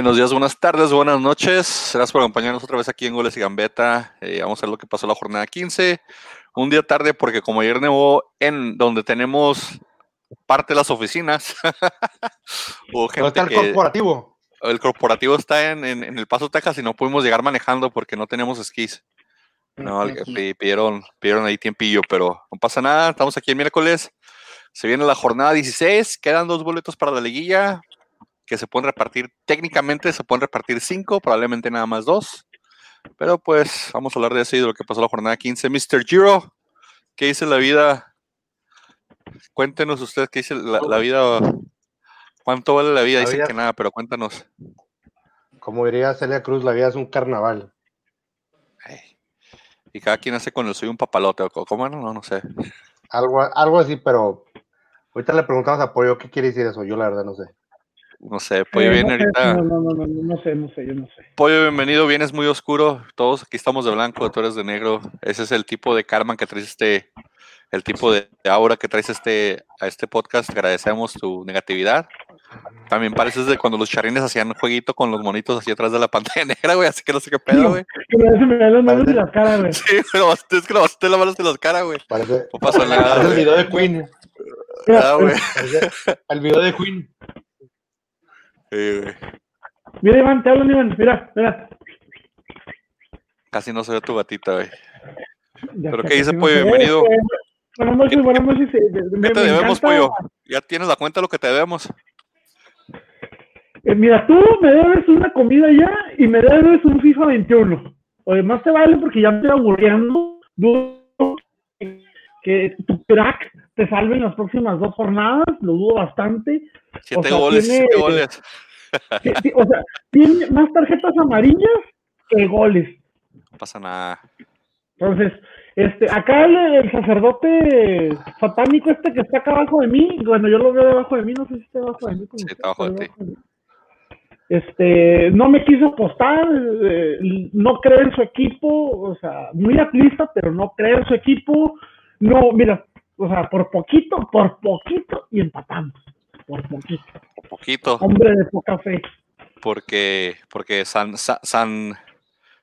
Buenos días, buenas tardes, buenas noches. Gracias por acompañarnos otra vez aquí en Goles y Gambeta. Eh, vamos a ver lo que pasó la jornada 15. Un día tarde porque como ayer nevó en donde tenemos parte de las oficinas. ¿Dónde está el corporativo? El corporativo está en, El Paso, Texas y no pudimos llegar manejando porque no tenemos esquís. No, pidieron, pidieron ahí tiempillo, pero no pasa nada. Estamos aquí el miércoles. Se viene la jornada 16. Quedan dos boletos para la liguilla que se pueden repartir, técnicamente se pueden repartir cinco, probablemente nada más dos. Pero pues vamos a hablar de eso y de lo que pasó la jornada 15. Mr. Giro, ¿qué dice la vida? Cuéntenos usted qué dice la, vida. ¿Cuánto vale la vida? dice que nada, pero cuéntanos. Como diría Celia Cruz, la vida es un carnaval. y cada quien hace con el suyo un papalote, ¿cómo no? No, no sé. Algo, algo así, pero ahorita le preguntamos a Pollo qué quiere decir eso. Yo la verdad no sé. No sé, Pollo viene ahorita. No, no, no, no, sé, no sé, yo no sé. Pollo, bienvenido, vienes muy oscuro. Todos aquí estamos de blanco, tú eres de negro. Ese es el tipo de karma que traes este, el tipo de aura que traes este, a este podcast. agradecemos tu negatividad. También pareces de cuando los charines hacían jueguito con los monitos así atrás de la pantalla negra, güey, así que no sé qué pedo, güey. se me dan las manos y las caras, güey. Sí, pero es que lo vas las manos y las caras, güey. Parece, no pasa nada. el video de Queen. Ah, güey. El video de Queen. Mira, Iván, te hablo, Iván. Mira, mira. Casi no se ve tu gatita, güey. ¿Pero qué dice, Pollo? Bienvenido. Buenas noches, buenas noches. ¿Qué te debemos, Pollo? Ya tienes la cuenta de lo que te debemos. Eh, mira, tú me debes una comida ya y me debes un FIFA 21. Además te vale porque ya me estoy aburriendo. Que tu crack te salve en las próximas dos jornadas, lo dudo bastante. Siete goles, siete goles. o sea, tiene más tarjetas amarillas que goles. No pasa nada. Entonces, este, acá el, sacerdote satánico este que está acá abajo de mí, bueno, yo lo veo debajo de mí, no sé si está debajo de mí. Sí, está abajo de ti. Este, no me quiso apostar, eh, no cree en su equipo, o sea, muy atlista, pero no cree en su equipo. No, mira, o sea, por poquito, por poquito y empatamos por poquito. Por poquito. Hombre de poca fe. Porque, porque San, San,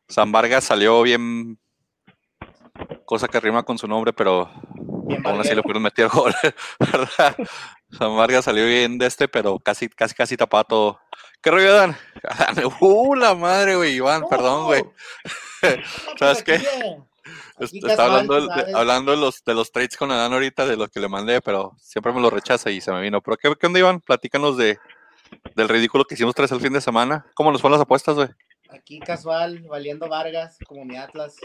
San Vargas salió bien, cosa que rima con su nombre, pero aún así le pudieron meter gol, ¿verdad? San Vargas salió bien de este, pero casi, casi, casi tapado todo. ¿Qué rollo, Dan? Uh, la madre, güey, Iván, perdón, güey. ¿Sabes qué? Está hablando, de, hablando de los, de los trades con Adán ahorita, de lo que le mandé, pero siempre me lo rechaza y se me vino. ¿Pero qué, qué onda, Iván? Platícanos de, del ridículo que hicimos tres el fin de semana. ¿Cómo nos fueron las apuestas, güey? Aquí casual, valiendo Vargas, como mi Atlas.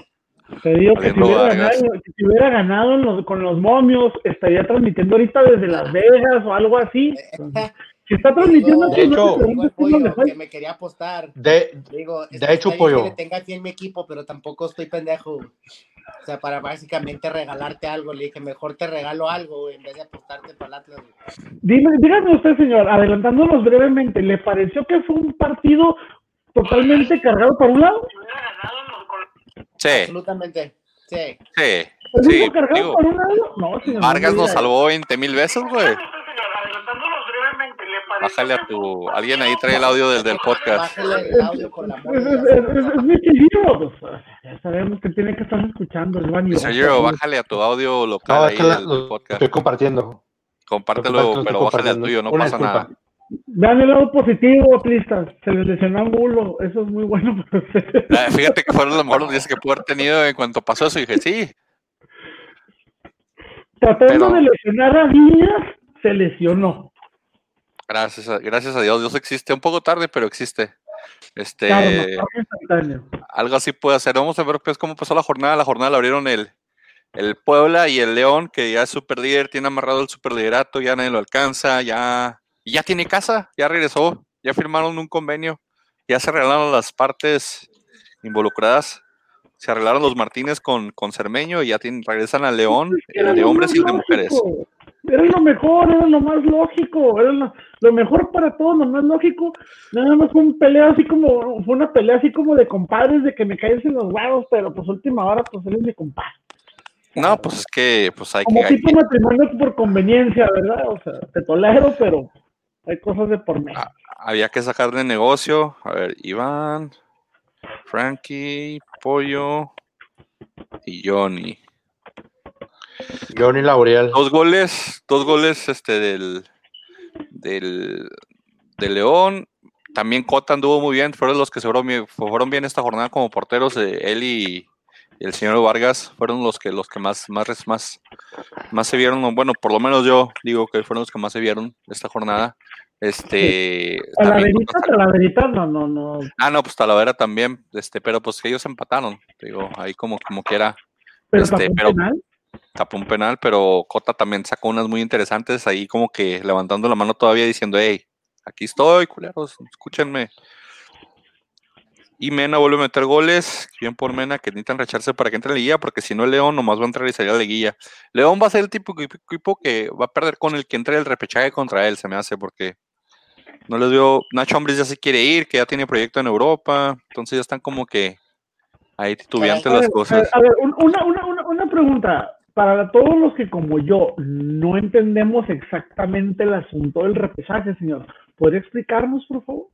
Te digo que si hubiera, ganado, si hubiera, ganado, con los momios, estaría transmitiendo ahorita desde Las Vegas o algo así. Si está transmitiendo, de hecho, que me quería apostar. De, digo, de hecho, pollo. Que tenga aquí en mi equipo, pero tampoco estoy pendejo. O sea, para básicamente regalarte algo, le dije, mejor te regalo algo en vez de apostarte para el Atlas. Dime, dígame usted, señor, adelantándonos brevemente, ¿le pareció que fue un partido totalmente cargado por un lado? Sí. Absolutamente, sí. Sí. sí cargado por un lado? No, señor. Vargas nos salvó 20 mil veces, güey. Bájale a tu. Alguien ahí trae el audio del, del podcast. Bájale el audio con la Es mi querido. Ya sabemos que tiene que estar escuchando el baño. Señor, bájale a tu audio local ahí del podcast. Estoy compartiendo. Compártelo, pero bájale al tuyo, no pasa nada. Vean el lado positivo, plistas. Se les lesionó un bulo. Eso es muy bueno para ustedes. Ah, fíjate que fueron los mejores días que pude haber tenido en cuanto pasó eso. Y dije, sí. Tratando de lesionar a Díaz, se lesionó. Gracias a, gracias a Dios, Dios existe un poco tarde, pero existe. Este, algo así puede hacer. Vamos a ver pues, cómo pasó la jornada. La jornada la abrieron el, el Puebla y el León, que ya es super líder, tiene amarrado el super liderato, ya nadie lo alcanza, ya, ya tiene casa, ya regresó, ya firmaron un convenio, ya se arreglaron las partes involucradas. Se arreglaron los Martínez con, con Cermeño y ya tienen, regresan al León, el de hombres y el de mujeres era lo mejor, era lo más lógico, era lo, mejor para todos, lo más lógico. Nada más fue un pelea así como, fue una pelea así como de compadres, de que me caes en los huevos, pero pues última hora, pues él es mi compadre. No, pues es que pues hay como que. tipo matrimonio por conveniencia, ¿verdad? O sea, te tolero, pero. Hay cosas de por medio. Ah, había que sacar de negocio. A ver, Iván, Frankie, Pollo y Johnny. Johnny Lauriel. Dos goles, dos goles este del, del, de León. También Cota anduvo muy bien, fueron los que se fueron bien, fueron bien esta jornada como porteros, eh, él y, el señor Vargas fueron los que los que más, más, más, más se vieron, bueno, por lo menos yo digo que fueron los que más se vieron esta jornada. Este. Talaverita, Talaverita, no, no, no. Ah, no, pues Talavera también, este, pero pues que ellos empataron, digo, ahí como, como quiera. Pero, este, pero penal. Tapó un penal, pero Cota también sacó unas muy interesantes ahí como que levantando la mano todavía diciendo, hey, aquí estoy, culeros, escúchenme. Y Mena vuelve a meter goles, bien por Mena, que necesitan recharse para que entre en la liguilla, porque si no, León nomás va a entrar y salir a la liguilla. León va a ser el tipo de equipo que va a perder con el que entre el repechaje contra él, se me hace, porque no les dio. Nacho Hombres ya se quiere ir, que ya tiene proyecto en Europa, entonces ya están como que ahí titubeantes las cosas. A ver, una, una, una, una pregunta. Para todos los que, como yo, no entendemos exactamente el asunto del repechaje, señor, ¿podría explicarnos, por favor?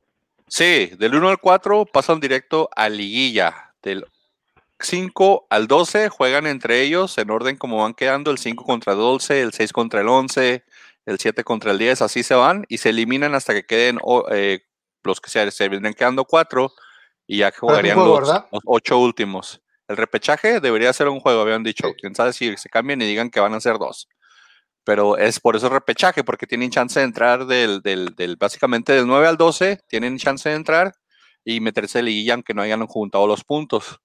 Sí, del 1 al 4 pasan directo a liguilla. Del 5 al 12 juegan entre ellos en orden como van quedando, el 5 contra el 12, el 6 contra el 11, el 7 contra el 10, así se van y se eliminan hasta que queden eh, los que se, se vienen quedando 4 y ya jugarían los, los 8 últimos. El repechaje debería ser un juego, habían dicho. Quién sabe si se cambian y digan que van a ser dos pero es por eso repechaje, porque tienen chance de entrar del, del, del, básicamente del 9 al 12, tienen chance de entrar y meterse en liguilla aunque no hayan juntado los puntos.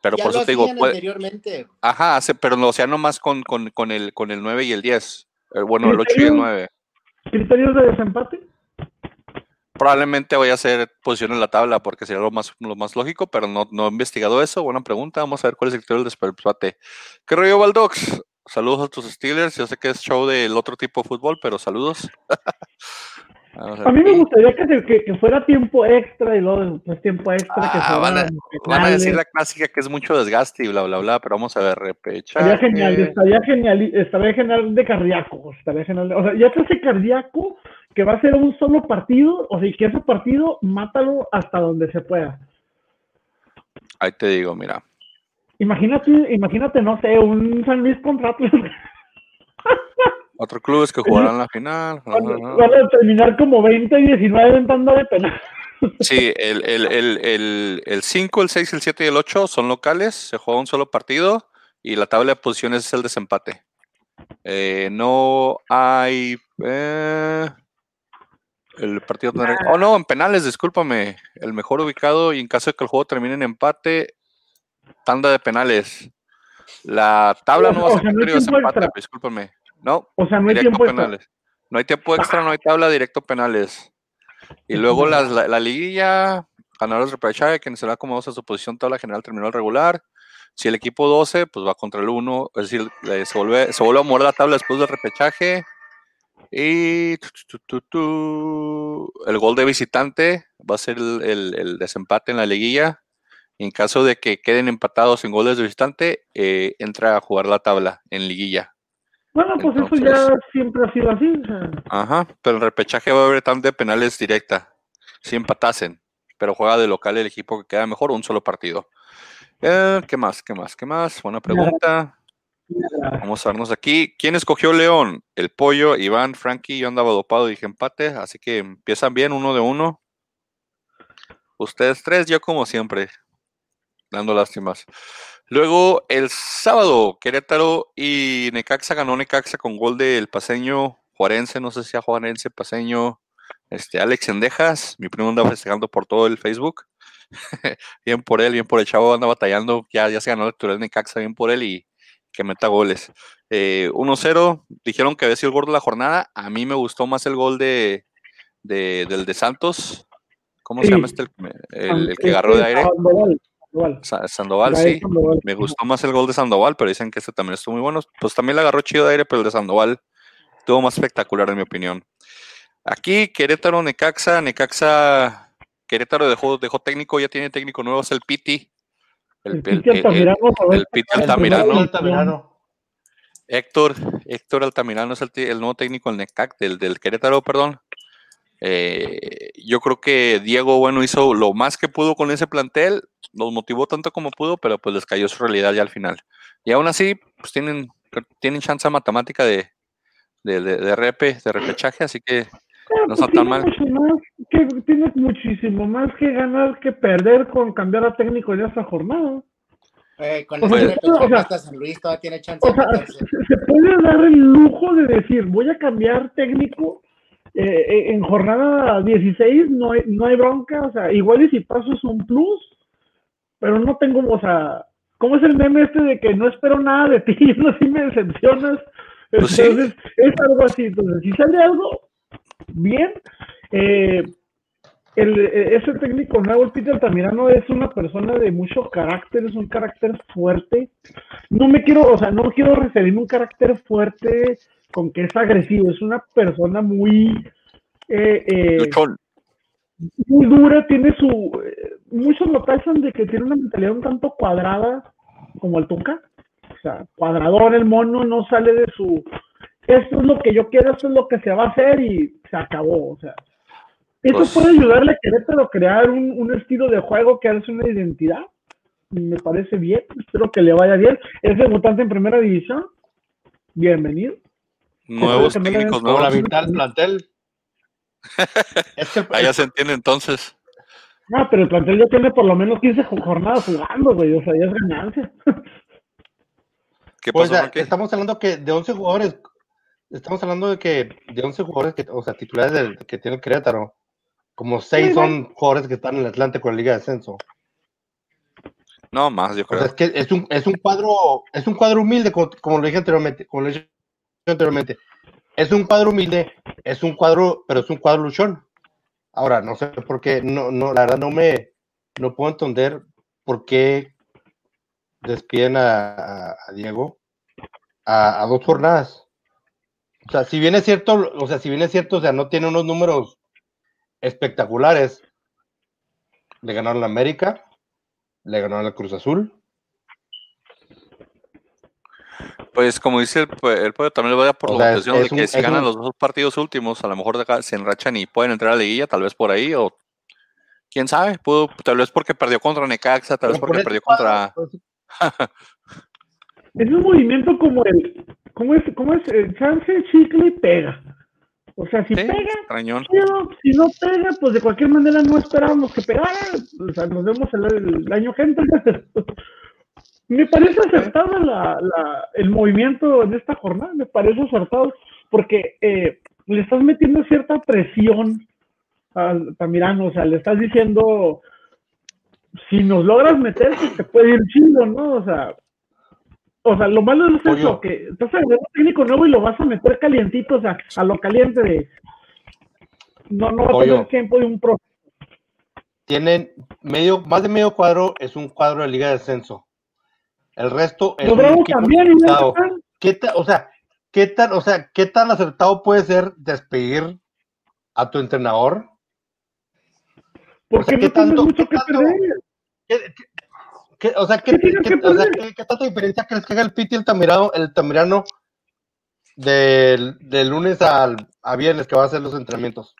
Pero por eso te digo, anteriormente. ajá, pero no, o sea, nomás con, con, con, el, con el 9 y el 10. Eh, bueno, el 8 y el 9. ¿Criterios de desempate? Probablemente voy a hacer posición en la tabla porque sería lo más, lo más lógico, pero no, no he investigado eso. Buena pregunta. Vamos a ver cuál es el criterio del desempate. ¿Qué rollo, Valdox? Saludos a tus Steelers. Yo sé que es show del otro tipo de fútbol, pero saludos. a, mí me gustaría que, que, fuera tiempo extra y luego después tiempo extra. que ah, van, a, van, a, decir la clásica que es mucho desgaste y bla, bla, bla, pero vamos a ver, repecha. Estaría genial, estaría genial, estaría genial de cardíaco. Estaría genial. O sea, ya que ese cardíaco que va a ser un solo partido, o sea, que ese partido mátalo hasta donde se pueda. Ahí te digo, mira. Imagínate, imagínate, no sé, un San Luis contra Atlas. Otro club es que jugarán la final. Van a terminar como 20 y 19 en tanda de penal. Sí, el, el, el, el, 5, el 6, el 7 y el 8 son locales, se juega un solo partido y la tabla de posiciones es el desempate. Eh, no hay... Eh, el partido... Oh, no, en penales, discúlpame. El mejor ubicado y en caso de que el juego termine en empate, tanda de penales. La tabla no va a ser no empate, discúlpame. No, o sea, no hay tiempo penales. Extra. No hay tiempo extra, no hay tabla, directo penales. Y luego la, la, liguilla, ganadores de repechaje, quien será como a su posición tabla general terminó el regular. Si el equipo 12, pues va contra el 1, es decir, se vuelve, se vuelve a mover la tabla después del repechaje. Y el gol de visitante va a ser el, el, el desempate en la liguilla. En caso de que queden empatados en goles de visitante, eh, entra a jugar la tabla en liguilla. Bueno, pues eso ya siempre ha sido así. Ajá, pero el repechaje va a haber tanto de penales directa, si empatasen, pero juega de local el equipo que queda mejor un solo partido. Eh, ¿Qué más? ¿Qué más? ¿Qué más? Buena pregunta. Vamos a vernos aquí. ¿Quién escogió León? El pollo, Iván, Frankie. Yo andaba dopado y dije empate, así que empiezan bien, uno de uno. Ustedes tres, yo como siempre dando lástimas. Luego el sábado, Querétaro y Necaxa ganó Necaxa con gol del paseño Juarense, no sé si a Juarense, paseño, este, Alex Endejas, mi primo anda festejando por todo el Facebook. bien por él, bien por el chavo, anda batallando, ya, ya se ganó el actual Necaxa, bien por él y que meta goles. 1-0, eh, dijeron que había sido el gol de la jornada, a mí me gustó más el gol de, del de Santos, ¿cómo se llama este? El, el que agarró de aire. Sandoval. sí. Me gustó más el gol de Sandoval, pero dicen que este también estuvo muy bueno. Pues también le agarró chido de aire, pero el de Sandoval estuvo más espectacular, en mi opinión. Aquí, Querétaro, Necaxa. Necaxa, Querétaro dejó, dejó técnico, ya tiene técnico nuevo, es el Piti. El, Piti Altamirano. Héctor, Héctor Altamirano es el, nuevo técnico del NECAC, del, del Querétaro, perdón. Eh, yo creo que Diego, bueno, hizo lo más que pudo con ese plantel, los motivó tanto como pudo, pero pues les cayó su realidad ya al final. Y aún así, pues tienen, tienen chance matemática de, de, de, de repe, de repechaje, así que no está pues tan mal. que, tiene muchísimo más que ganar que perder con cambiar a técnico en esta jornada. Eh, con O el sea, repechaje o sea, hasta San Luis todavía tiene chance O sea, se se puede dar el lujo de decir, voy a cambiar técnico eh, eh, en jornada 16, no hay, no hay bronca, o sea, igual y si paso es un plus, pero no tengo, o sea, ¿cómo es el meme este de que no espero nada de ti y no así me decepcionas? Pues sí. Entonces, es algo así, entonces, si sale algo, bien, eh, el, eh, ese técnico nuevo, Peter Tamirano, es una persona de mucho carácter, es un carácter fuerte. No me quiero, o sea, no quiero referirme a un carácter fuerte con que es agresivo, es una persona muy, eh, eh, muy dura, tiene su, eh, muchos lo tachan de que tiene una mentalidad un tanto cuadrada, como el Tuca, o sea, cuadrador el mono, no sale de su, esto es lo que yo quiero, esto es lo que se va a hacer y se acabó, o sea, eso Pues- puede ayudarle a Querétaro a crear un, un estilo de juego que hace una identidad. Me parece bien, espero que le vaya bien. Es debutante en primera división. Bienvenido. Nuevos técnicos nuevos. del plantel. es que el- Ahí ya se entiende entonces. No, pero el plantel ya tiene por lo menos 15 jo- jornadas jugando, güey. O sea, ya es ganancia. ¿Qué Pues, pasó, ya, Marque? estamos hablando que de 11 jugadores, estamos hablando de que de 11 jugadores, que, o sea, titulares del, que tiene el Querétaro, como 6 Sí, son jugadores que están en el Atlante con la Liga de Ascenso. No, más, yo O creo. sea, es que es un, es un cuadro, es un cuadro humilde, como, como lo dije anteriormente, como lo dije anteriormente. Es un cuadro humilde, es un cuadro, pero es un cuadro luchón. Ahora, no sé por qué, no, no, la verdad no me, no puedo entender por qué despiden a, a- a Diego a, a dos jornadas. O sea, si bien es cierto, o sea, si bien es cierto, o sea, no tiene unos números espectaculares. Le ganaron la América, le ganaron la Cruz Azul. Pues como dice el, el pueblo, también le voy a dar por O la sea, es- de un- que si ganan un- los dos partidos últimos, a lo mejor de acá se enrachan y pueden entrar a la liguilla, tal vez por ahí, o quién sabe, pudo, tal vez porque perdió contra Necaxa, tal vez porque por perdió contra... Es un movimiento como el. ¿Cómo es? ¿Cómo es? El chance, chicle y pega. O sea, si Sí, pega, si no pega, pues de cualquier manera no esperábamos que pegara. O sea, nos vemos el, el año que entra. Me parece acertado la, la- el movimiento en esta jornada, me parece acertado, porque eh, le estás metiendo cierta presión al Tamirano, o sea, le estás diciendo, si nos logras meter, pues te puede ir chido, ¿no? O sea, o sea, lo malo es eso, que estás agregando un técnico nuevo y lo vas a meter calientito, o sea, a lo caliente de... No, no va a tener tiempo de un pro. tienen medio, más de medio cuadro es un cuadro de Liga de Ascenso. El resto es un equipo también. ¿Qué ta- o sea, qué tan, o sea, qué tan acertado puede ser despedir a tu entrenador? Porque O sea, no ¿qué tanto- mucho qué que tanto- perder. ¿Qué, qué- o sea, ¿qué, ¿Qué o sea, tanta diferencia crees que haga el Piti y el Tamirano, el Tamirano del, del lunes al, a viernes que va a hacer los entrenamientos?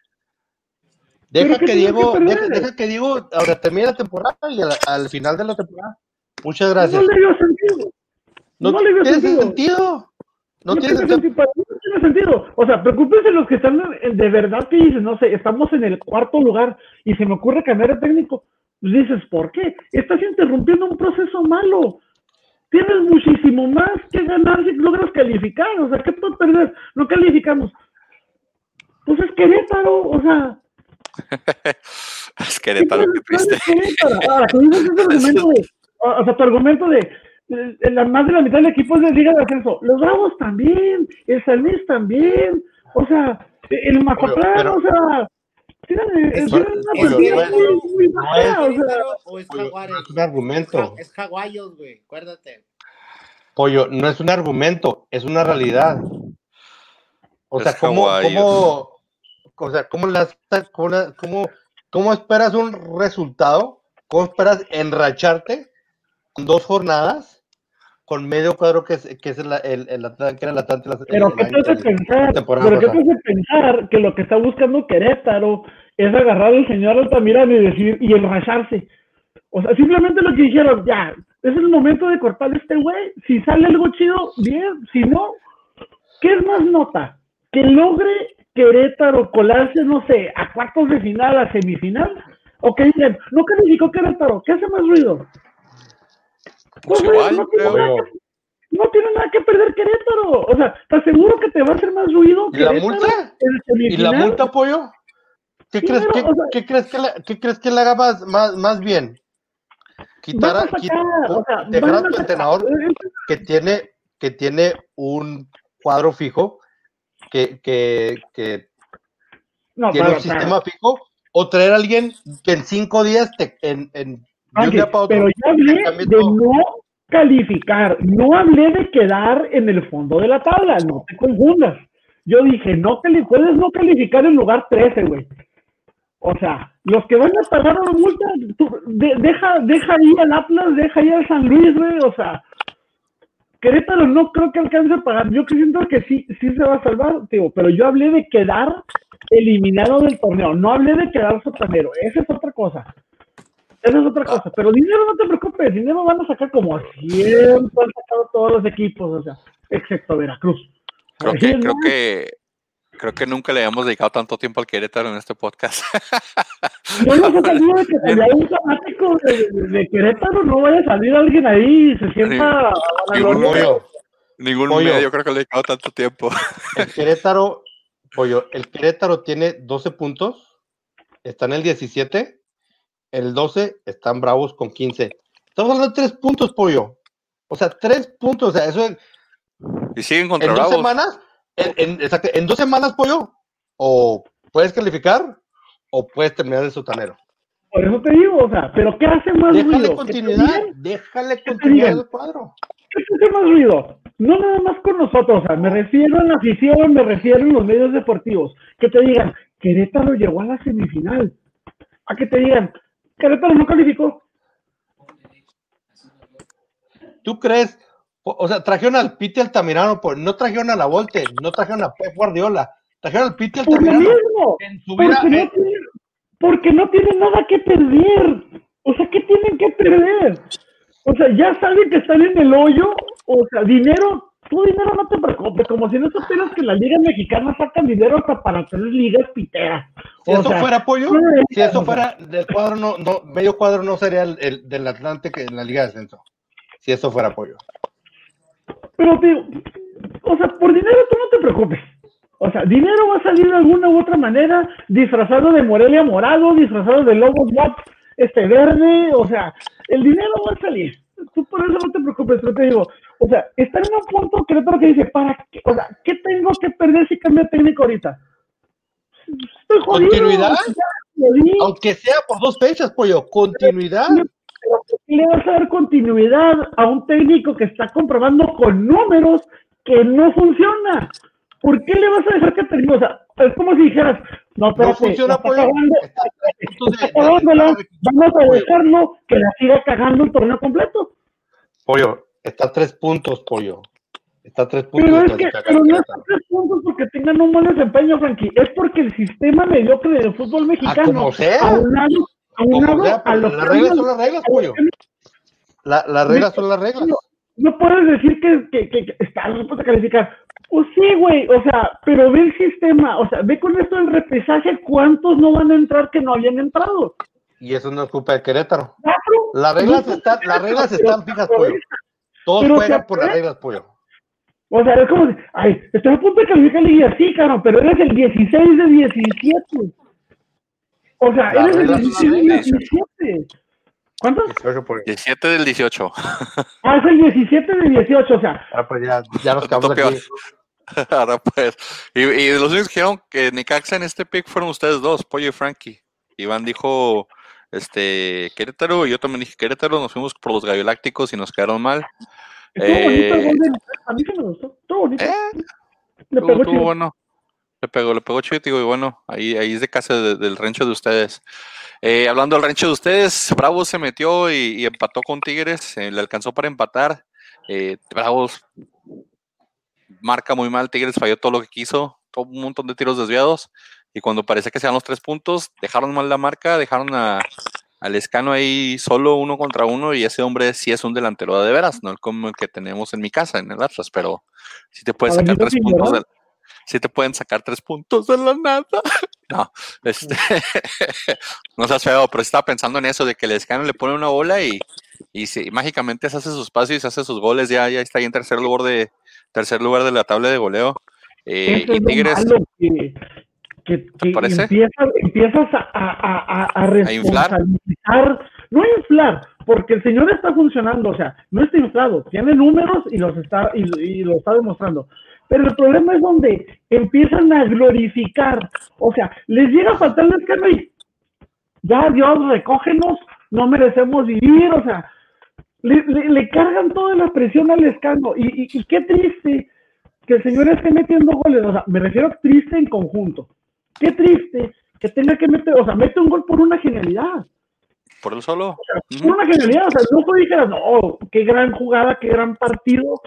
Deja ¿Pero qué que Diego, que deja, que Diego ahora termine la temporada y al, al final de la temporada. Muchas gracias. No le dio sentido. No, no le veo tiene sentido. sentido. No, tiene sentido. sentido. no tiene sentido. O sea, preocúpense los que están en- de verdad que dicen, no sé, estamos en el cuarto lugar y se me ocurre cambiar de técnico. Pues dices, ¿por qué? Estás interrumpiendo un proceso malo. Tienes muchísimo más que ganar si logras calificar. O sea, ¿qué puedes perder? No calificamos. Pues es Querétaro, o sea. Es Querétaro, qué triste. Ahora, tú dices ese argumento de, o sea, tu argumento de la más de la mitad del equipo es de Liga de Ascenso. Los Bravos también, el San Luis también, o sea, el Mazatlán, o sea, Es- un argumento. Es Jaguayos, güey, acuérdate. Pollo, no es un argumento, es una realidad. O Es sea, ¿cómo, cómo, o sea, cómo, las- cómo, cómo- esperas un resultado? ¿Cómo esperas enracharte con dos jornadas con medio cuadro que es, que es el, el, el, que era el Atlante. Pero ¿qué te hace pensar? Pero ¿qué te hace pensar que lo que está buscando Querétaro es agarrar al señor Altamirano y decir, y enracharse? O sea, simplemente lo que dijeron, ya, es el momento de cortar este güey. Si sale algo chido, bien. Si no, ¿qué es más nota? Que logre Querétaro colarse, no sé, a cuartos de final, a semifinal. O que dicen, no calificó Querétaro, ¿qué hace más ruido? Pues, no, tiene nada que perder Querétaro. O sea, ¿estás seguro que te va a hacer más ruido? ¿Y la multa? ¿Y la multa, apoyo? ¿Qué, crees, que, ¿qué, crees que le, ¿Qué crees que le haga más, más, más bien? Quitar a, dejar a tu entrenador que tiene, que tiene un cuadro fijo, que, que, que tiene un sistema fijo, o traer a alguien que en cinco días te, en, en pero ya hablé de no calificar, no hablé de quedar en el fondo de la tabla, no te confundas. Yo dije, no puedes no calificar en lugar 13, güey. O sea, los que van a pagar una multa, deja, deja ahí al Atlas, deja ahí al San Luis, güey. O sea, Querétaro no creo que alcance a pagar. Yo siento que sí, sí se va a salvar, tío, pero yo hablé de quedar eliminado del torneo, no hablé de quedar sotanero. Esa es otra cosa. Esa es otra cosa. Pero dinero no te preocupes, dinero van a sacar como siempre han sacado todos los equipos, o sea, excepto Veracruz. Creo que, creo que, creo que nunca le habíamos dedicado tanto tiempo al Querétaro en este podcast. No nos ha salido de que salga un fanático de, Querétaro, no vaya a salir alguien ahí y se sienta ningún medio, ningún medio creo que le he dedicado tanto tiempo. El Querétaro, pollo, el Querétaro tiene 12 puntos, está en el 17 el 12 están bravos con 15. Estamos hablando de tres puntos, pollo. O sea, tres puntos. O sea, eso es. Y siguen contra en dos semanas, en, en, dos semanas, pollo, o puedes calificar o puedes terminar de sotanero. Por eso te digo, o sea, pero ¿qué hace más déjale ruido? Continuidad, déjale continuidad al cuadro. ¿Qué hace más ruido? No nada más con nosotros, o sea, me refiero a la afición, me refiero a los medios deportivos. Que te digan, Querétaro llegó a la semifinal. A que te digan, Querétaro no calificó. ¿Tú crees? O sea, trajeron al Piti Altamirano, pues no trajeron a la Volte, no trajeron a Pep Guardiola, trajeron al Piti Altamirano. En su vida, porque, no eh. tienen, porque no tienen nada que perder. O sea, ¿qué tienen que perder? O sea, ya saben que están en el hoyo. O sea, dinero tú dinero no te preocupes, como si no supieras que la Liga Mexicana saca dinero hasta para hacer ligas piteras. Si eso fuera apoyo, si eso fuera del cuadro, no, no, medio cuadro no sería el, del Atlante que en la Liga de Ascenso. Si eso fuera apoyo. Pero, tío, o sea, por dinero tú no te preocupes. O sea, dinero va a salir de alguna u otra manera, disfrazado de Morelia morado, disfrazado de Lobos Watts este verde, o sea, el dinero va a salir. Tú por eso no te preocupes, pero te digo, o sea, está en un punto que dice, ¿para qué? O sea, ¿qué tengo que perder si cambio técnico ahorita? Estoy jodido. Continuidad. Aunque sea por dos fechas, pollo, continuidad. Pero ¿por qué le vas a dar continuidad a un técnico que está comprobando con números que no funciona? ¿Por qué le vas a dejar que termine? O sea, es como si dijeras, no, pero no funciona, pollo. vamos a dejarlo que la siga cagando el torneo completo. Pollo, Está a tres puntos, pollo. Está a tres puntos. Pero, es que, pero no está a tres puntos porque tengan un buen desempeño, Frankie. Es porque el sistema mediocre del fútbol mexicano. A como sea. A un lado, a, sea, a los las reglas son las reglas, pollo. La, las reglas son las reglas. No, puedes decir que, que, que, que está a calificar. Pues sí, güey, o sea, pero ve el sistema, o sea, ve con esto el repesaje cuántos no van a entrar que no habían entrado. Y eso no es culpa de Querétaro. Las reglas están, las reglas están fijas, pollo. Todos juegan por las reglas, pollo. O sea, es como, ay, estoy a punto de calificar la liga, sí, caro, pero eres el 16 de 17. O sea, eres el 16 de 17. ¿Cuántos? 17 del 18. Ah, es el 17 del 18, o sea. Ah, pues ya, ya nos quedamos aquí. Ahora pues. Y, y los únicos que dijeron que Nicaxa en este pick fueron ustedes dos, Pollo y Frankie. Iván dijo este Querétaro, y yo también dije Querétaro, nos fuimos por los Galácticos y nos quedaron mal. Eh, a mí me gustó, todo bonito. Eh, pegó chido. bueno. Le pegó, le pegó chido, y bueno, ahí, ahí es de casa del rancho de ustedes. Eh, hablando del rancho de ustedes, Bravo se metió y, empató con Tigres, le alcanzó para empatar. Eh, Bravos marca muy mal, Tigres falló todo lo que quiso, todo un montón de tiros desviados, y cuando parece que sean los tres puntos, dejaron mal la marca, dejaron a, al escano ahí solo uno contra uno, y ese hombre sí es un delantero de veras, no como el que tenemos en mi casa, en el Atlas, pero sí te puede sacar tres puntos de, sí te pueden sacar tres puntos de la nada. No, este, no seas feo, pero estaba pensando en eso, de que el escano le pone una bola y, y si, mágicamente se hace sus pasos y se hace sus goles, ya, ya está ahí en tercer lugar de, tercer lugar de la tabla de goleo. Eh, y Tigres. Que, que, empiezas, a, a, a, a responsabilizar, no a inflar, porque el señor está funcionando, o sea, no está inflado, tiene números y los está, y, y lo está demostrando. Pero el problema es donde empiezan a glorificar, o sea, les llega a faltar el y ya Dios, recógenos, no merecemos vivir, o sea, le, cargan toda la presión al escano. Y, y, qué triste que el señor esté metiendo goles, o sea, me refiero a triste en conjunto. Qué triste que tenga que meter, o sea, mete un gol por una genialidad. Por el solo. Por una genialidad, o sea, no dijeras, no, qué gran jugada, qué gran partido.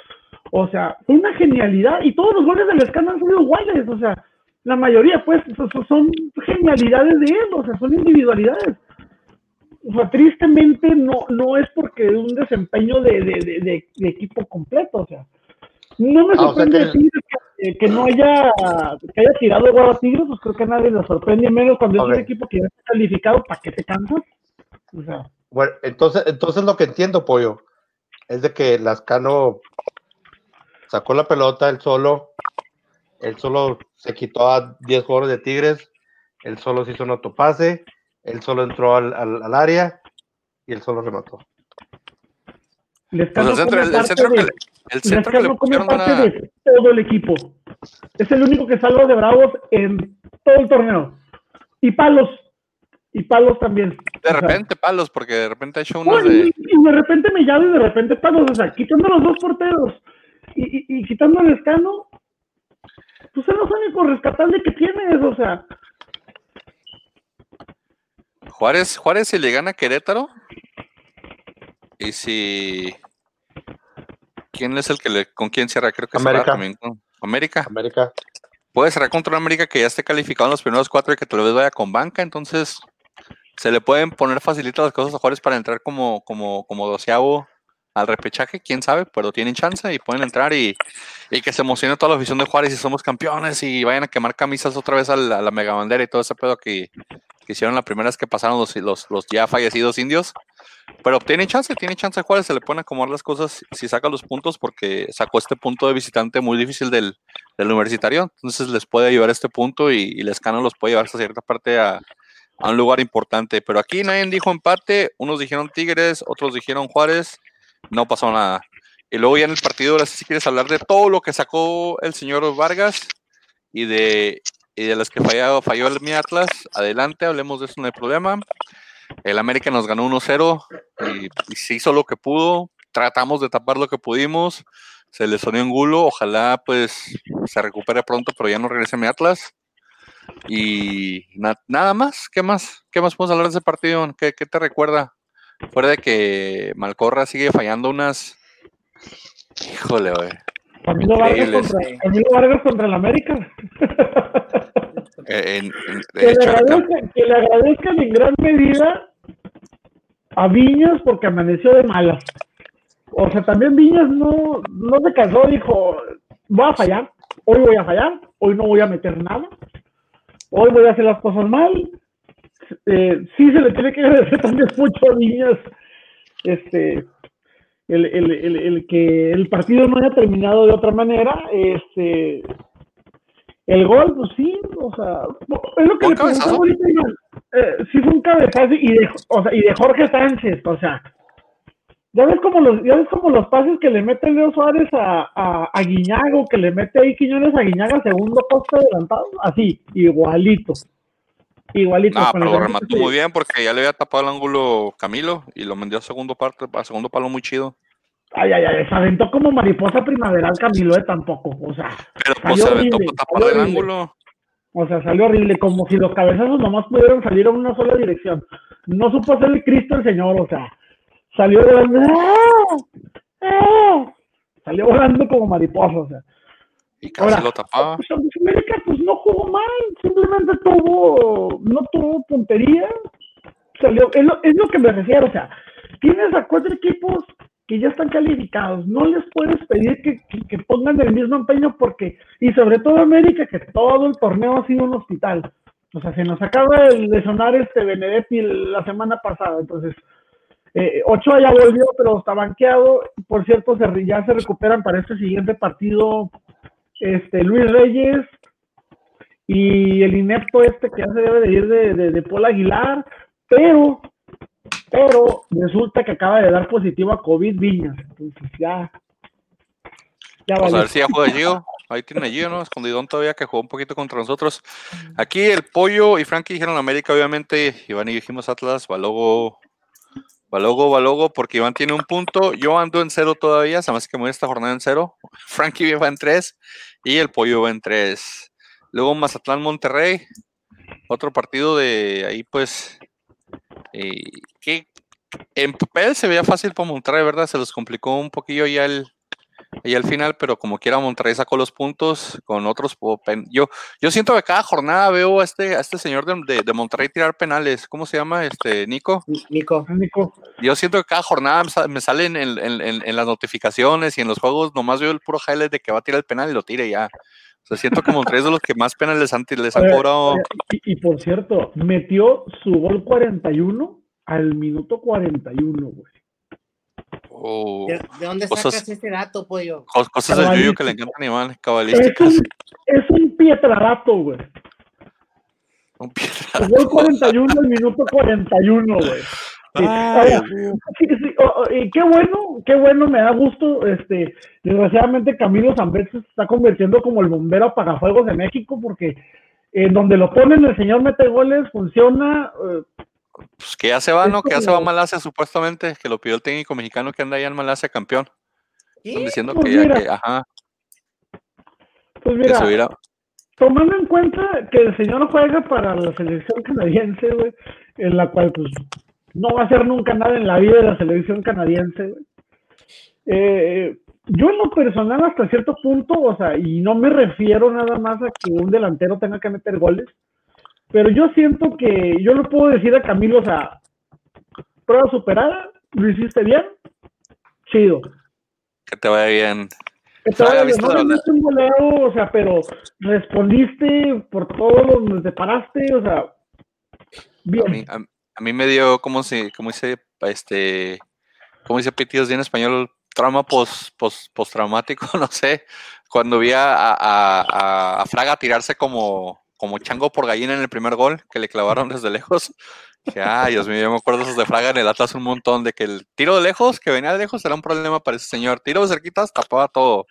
O sea, fue una genialidad y todos los goles del escano han sido iguales, o sea, la mayoría, pues, son genialidades de él, o sea, son individualidades o sea, tristemente no, no es porque es un desempeño de, de, de, equipo completo, o sea, no me ah, sorprende decir que, no haya, que haya tirado igual a Tigres, pues creo que a nadie le sorprende, menos cuando es un equipo que ya está calificado, ¿para qué te cansas? O sea. Bueno, entonces, entonces lo que entiendo, Pollo, es de que Lascano sacó la pelota él solo, él solo se quitó a 10 jugadores de Tigres, él solo se hizo un autopase, él solo entró al, al, área y él solo remató. Pues el centro, el, centro que, el centro que le pusieron de todo el equipo. Es el único que salva de Bravos en todo el torneo. Y palos. Y palos también. De repente palos, porque de repente ha hecho unos de... Y de repente me llave y de repente palos. O sea, quitando los dos porteros y, y, y quitando el escano, pues es lo único rescatable que tienes. O sea, Juárez, Juárez si le gana a Querétaro. Y si. ¿Quién es el que le. ¿Con quién cierra? Creo que América. también con América. América. Puede cerrar contra América que ya esté calificado en los primeros cuatro y que tal vez vaya con banca. Entonces, se le pueden poner facilitas las cosas a Juárez para entrar como, como, como doceavo al repechaje, quién sabe, pero tienen chance y pueden entrar y, que se emocione toda la afición de Juárez y somos campeones y vayan a quemar camisas otra vez a la, mega bandera y todo ese pedo que, que, hicieron la primera vez que pasaron los, los, los, ya fallecidos indios. Pero tienen chance, tiene chance Juárez, se le pueden acomodar las cosas si saca los puntos porque sacó este punto de visitante muy difícil del, universitario, entonces les puede llevar este punto y, y les Lescano los puede llevar hasta cierta parte a, a un lugar importante. Pero aquí nadie dijo empate, unos dijeron Tigres, otros dijeron Juárez no pasó nada. Y luego ya en el partido, ahora sí si quieres hablar de todo lo que sacó el señor Vargas y de, y de las que falló, falló el mi Atlas, adelante, hablemos de eso, no hay problema. El América nos ganó 1-0 y, se hizo lo que pudo, tratamos de tapar lo que pudimos, se le sonó un gulo, ojalá pues se recupere pronto, pero ya no regrese mi Atlas. Y nada más, ¿qué más? ¿Qué más podemos hablar de ese partido? ¿Qué, qué te recuerda? Fuera de que Malcorra sigue fallando unas. Híjole, güey. Camilo Vargas, contra, Camilo Vargas contra el América. Eh, que, le agradezcan, que, le agradezcan, en gran medida a Viñas porque amaneció de malas. O sea, también Viñas no, no se casó, dijo, voy a fallar, hoy voy a fallar, hoy no voy a meter nada, hoy voy a hacer las cosas mal, eh, sí se le tiene que agradecer también mucho a Niñas este, el, el, el, el, que el partido no haya terminado de otra manera. Este, el gol, pues sí, o sea, es lo que le preguntaba ahorita, eh, sí fue un cabezazo y de, o sea, y de Jorge Sánchez, o sea, ya ves como los, ya ves como los pases que le mete Leo Suárez a, a, a Guiñago, que le mete ahí Quiñones a Guiñaga segundo poste adelantado, así, igualito. Igualito. Pero lo remató muy bien porque ya le había tapado el ángulo Camilo y lo vendió a segundo parte, a segundo palo muy chido. Ay, ay, ay, se aventó como mariposa primaveral Camilo de tampoco, o sea. Pero pues se aventó para tapar el ángulo. O sea, salió horrible, como si los cabezazos nomás pudieran salir en una sola dirección. No supo ser el Cristo el Señor, o sea, salió de. ¡Ah! ¡Ah! salió volando como mariposa, o sea. Y casi lo tapaba. Pues, América pues no jugó mal, simplemente tuvo, no tuvo puntería, salió, es lo, es lo que me refiero, o sea, tienes a cuatro equipos que ya están calificados, no les puedes pedir que, que, que, pongan el mismo empeño porque, y sobre todo América, que todo el torneo ha sido un hospital. O sea, se nos acaba de sonar este Benedetti la semana pasada, entonces, eh, Ochoa ya volvió, pero está banqueado. Por cierto, se, ya se recuperan para este siguiente partido este, Luis Reyes y el inepto este que ya se debe de ir de, de, de Paul Aguilar, pero pero resulta que acaba de dar positivo a COVID Viñas. Entonces ya. ya Vamos a ver si ya juega Gio. Ahí tiene Gio, ¿no? Escondidón todavía que jugó un poquito contra nosotros. Aquí el Pollo y Frankie dijeron América, obviamente. Iván y dijimos Atlas, Balogo. Balogo, Balogo, porque Iván tiene un punto. Yo ando en cero todavía, hace que me voy esta jornada en cero. Frankie va en tres y el Pollo en tres. Luego Mazatlán, Monterrey. Otro partido de ahí, pues, eh, que en papel se veía fácil para Monterrey, ¿verdad? Se los complicó un poquillo ya el, y al final, pero como quiera Monterrey sacó los puntos con otros. Yo, yo siento que cada jornada veo a este, a este señor de, de, de Monterrey tirar penales. ¿Cómo se llama? Este, Nico. Nico. Nico. Yo siento que cada jornada me salen en, en, en, en, las notificaciones y en los juegos, nomás veo el puro highlight de que va a tirar el penal y lo tire ya. O sea, siento que Monterrey es de los que más penales les han, les han cobrado. Y, y, por cierto, metió su gol 41 al minuto 41, güey. Oh, ¿De, ¿De, dónde cosas, sacas ese dato, pollo? Cosas del yuyo que le encantan igual, cabalísticas. Es un, es un pietradato, güey. Un pietradato. Gol 41 al minuto 41, güey. Sí. Ahora, sí, sí, oh, y qué bueno, qué bueno, me da gusto. Este, desgraciadamente Camilo Zambet se está convirtiendo como el bombero apagafuegos de México, porque en eh, donde lo ponen el señor mete goles, funciona. Eh, pues que ya se va, ¿no? Que ya se va a Malasia supuestamente, que lo pidió el técnico mexicano que anda allá en Malasia campeón. Están diciendo pues que mira, ya que, ajá. Pues mira, que tomando en cuenta que el señor juega para la selección canadiense, güey, en la cual pues no va a hacer nunca nada en la vida de la selección canadiense, güey. Eh, yo en lo personal hasta cierto punto, o sea, y no me refiero nada más a que un delantero tenga que meter goles, pero yo siento que yo le puedo decir a Camilo, o sea, prueba superada, lo hiciste bien, chido. Que te vaya bien. Que te vaya bien, no te un goleo, o sea, pero respondiste por todo que te paraste, o sea, bien. A mí, a, a mí me dio, como se, como dice, este, como dice Pitidos en español, trauma post, post, postraumático, no sé, cuando vi a, a, a, a Fraga tirarse como como chango por gallina en el primer gol, que le clavaron desde lejos. Dije, ay, Dios mío, yo me acuerdo esos de Fraga en el Atlas un montón, de que el tiro de lejos, que venía de lejos, era un problema para ese señor. Tiro de cerquitas tapaba todo,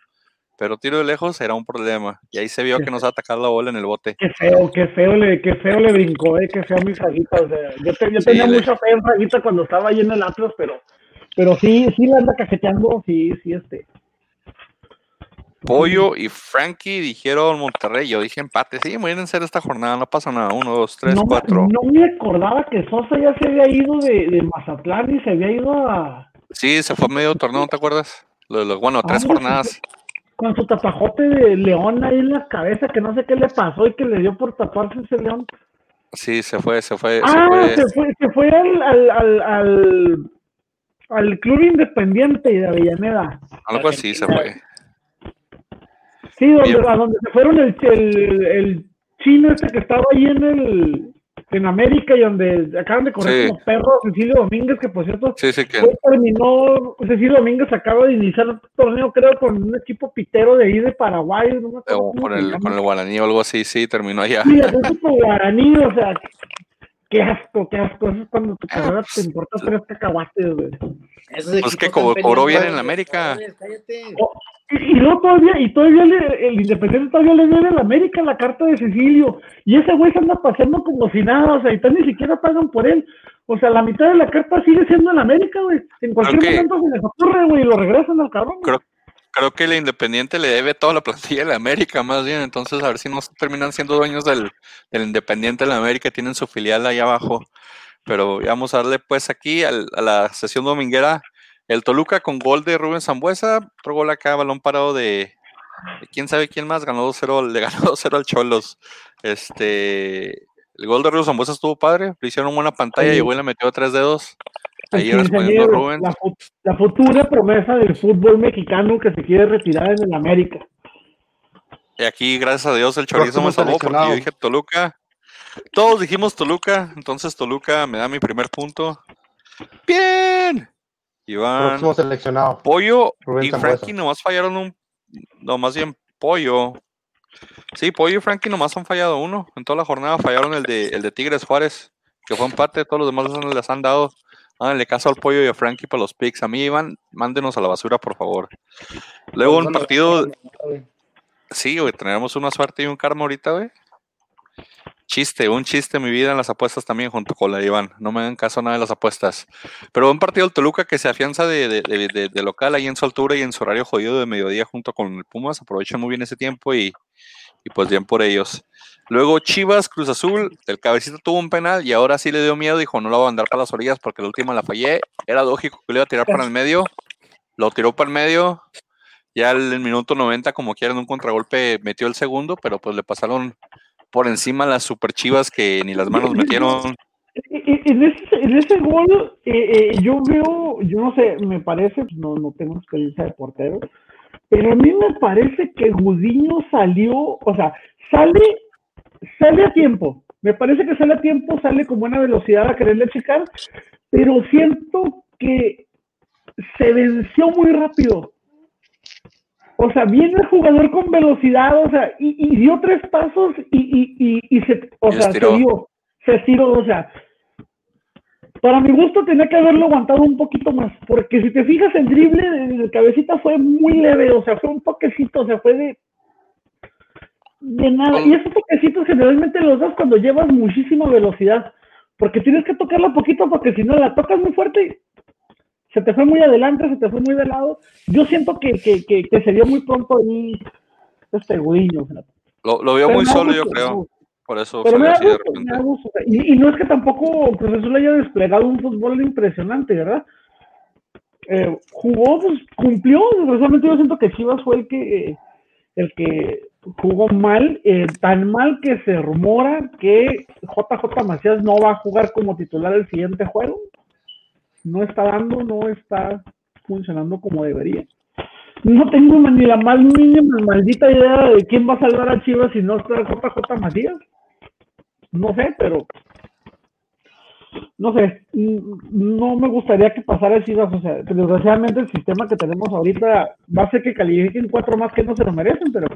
pero tiro de lejos era un problema. Y ahí se vio que nos va a atacar la bola en el bote. Qué feo, qué feo le, qué feo le brincó, eh, qué feo mi Fraguita. O sea, yo, te, yo tenía sí, mucha fe en Fraguita cuando estaba ahí en el Atlas, pero, pero sí, sí la anda cajeteando, sí, sí, este. Pollo y Frankie dijeron Monterrey. Yo dije empate. Sí, muy bien en ser esta jornada. No pasa nada. Uno, dos, tres, no, cuatro. No me acordaba que Sosa ya se había ido de, de, Mazatlán y se había ido a. Sí, se fue a medio torneo, ¿no te acuerdas? Lo, lo, bueno, tres ah, jornadas. Con su tapajote de león ahí en la cabeza, que no sé qué le pasó y que le dio por taparse ese león. Sí, se fue, se fue. Ah, se fue, se fue, se fue al, al, al, al, al Club Independiente de Avellaneda. Algo así se fue. Sí, donde, a donde se fueron el, el, el, chino este que estaba ahí en el en América y donde acaban de correr Sí. como perros, Cecilio Domínguez, que por cierto Sí, sí, que fue- terminó, Cecilio Domínguez acaba de iniciar el torneo, creo, con un equipo pitero de ahí de Paraguay, no me acuerdo o cómo con el, con el guaraní o algo así, sí, terminó allá. Sí, equipo guaraní, o sea, qué asco, qué asco, eso es cuando tu carrera te importa tres cacahuates, güey. Esos Pues que co- cobró bien en América. cabrones, Cállate. Y, y luego todavía, y todavía le- el Independiente todavía le debe a América la carta de Cecilio. Y ese güey se anda paseando como si nada, o sea, y tal ni siquiera pagan por él. O sea, la mitad de la carta sigue siendo en América, güey. En cualquier momento se les ocurre, güey, y lo regresan al cabrón. güey. Creo, creo que el Independiente le debe toda la plantilla de la América, más bien. Entonces, a ver si no terminan siendo dueños del, del Independiente de la América. Tienen su filial ahí abajo. Pero vamos a darle pues aquí al- a la sesión dominguera. El Toluca con gol de Rubén Zambuesa, otro gol acá, balón parado de, quién sabe quién más, ganó 2-0, le ganó 2-0 al Cholos. Este, el gol de Rubén Zambuesa estuvo padre, le hicieron buena pantalla, y y le metió tres dedos. Ahí respondiendo Rubén. La, futura promesa del fútbol mexicano que se quiere retirar en el América. Y aquí, gracias a Dios, el chorizo me salvó porque yo dije Toluca. Todos dijimos Toluca, entonces Toluca me da mi primer punto. Bien. Iván. Próximo seleccionado. Pollo y Frankie nomás fallaron un. No, más bien Pollo. Sí, Pollo y Frankie nomás han fallado uno. En toda la jornada fallaron el de, el de Tigres Juárez, que fue empate. Todos los demás les han dado. Háganle caso al Pollo y a Frankie para los picks. A mí, Iván, mándenos a la basura, por favor. Luego un partido. Sí, güey, tenemos una suerte y un karma ahorita, güey chiste, un chiste en mi vida en las apuestas también junto con la Iván. No me hagan caso nada de las apuestas. Pero un partido del Toluca que se afianza de, local ahí en su altura y en su horario jodido de mediodía junto con el Pumas. Aprovecha muy bien ese tiempo y, pues bien por ellos. Luego Chivas, Cruz Azul, el cabecito tuvo un penal y ahora sí le dio miedo. Dijo, no lo voy a andar para las orillas porque la última la fallé. Era lógico que le iba a tirar para el medio. Lo tiró para el medio. Ya en el minuto 90, como quieran, un contragolpe metió el segundo, pero pues le pasaron por encima las super chivas que ni las manos metieron. En ese gol, eh, eh, yo veo, yo no sé, me parece, pues, no, no tengo experiencia de portero, pero a mí me parece que Gudiño salió, o sea, sale, sale a tiempo. Me parece que sale a tiempo, sale con buena velocidad a quererle checar, pero siento que se venció muy rápido. O sea, viene el jugador con velocidad, o sea, y, dio tres pasos y, se, o sea, se dio, se estiró, o sea, para mi gusto tenía que haberlo aguantado un poquito más, porque si te fijas el drible de, cabecita fue muy leve, o sea, fue un toquecito, o sea, fue de, de nada. Y esos toquecitos generalmente los das cuando llevas muchísima velocidad, porque tienes que tocarla poquito, porque si no la tocas muy fuerte, se te fue muy adelante, se te fue muy de lado. Yo siento que, que, que, se dio muy pronto ahí este Gudiño. Lo, lo vio muy solo, yo creo. Por eso pero así de repente. Y, y, no es que tampoco le haya desplegado un fútbol impresionante, ¿verdad? Eh, jugó, pues cumplió. Desgraciadamente yo siento que Chivas fue el que, el que jugó mal, eh, tan mal que se rumora que JJ Macías no va a jugar como titular el siguiente juego no está dando, no está funcionando como debería. No tengo ni la más mínima maldita idea de quién va a salvar a Chivas si no está JJ Macías. No sé, pero no sé, no me gustaría que pasara Chivas, o sea, desgraciadamente el sistema que tenemos ahorita va a hacer que califiquen cuatro más que no se lo merecen, pero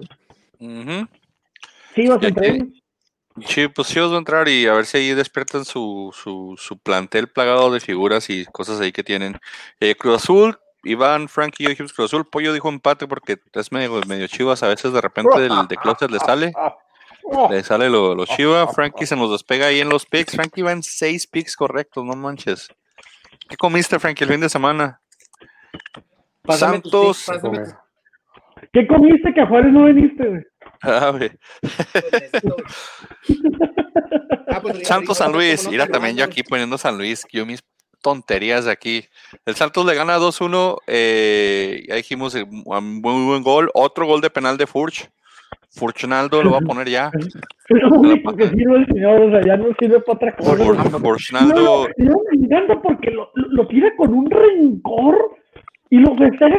Chivas entre ellos. Sí, pues sí, os va a entrar y a ver si ahí despiertan su, su, su plantel plagado de figuras y cosas ahí que tienen. Eh, Cruz Azul, Iván, Frankie, yo dijimos Cruz Azul, Pollo dijo empate porque es medio, medio chivas, a veces de repente del de Closet le sale. Le sale lo, lo chiva, Frankie se nos despega ahí en los picks. Frankie va en seis picks correctos, no manches. ¿Qué comiste, Frankie, el fin de semana? Santos. ¿Qué comiste que a Juárez no viniste, güey? Ah, ah, pues, Santos San Luis, mira también yo aquí poniendo San Luis, yo mis tonterías de aquí. El Santos le gana 2-1, eh, ya dijimos, eh, muy buen gol, otro gol de penal de Furch. Furchnaldo lo va a poner ya. Es único que sirve el señor, o sea, ya no sirve para otra cosa. Furchnaldo. No, me encanta porque lo, lo, tira con un rencor y lo festeja.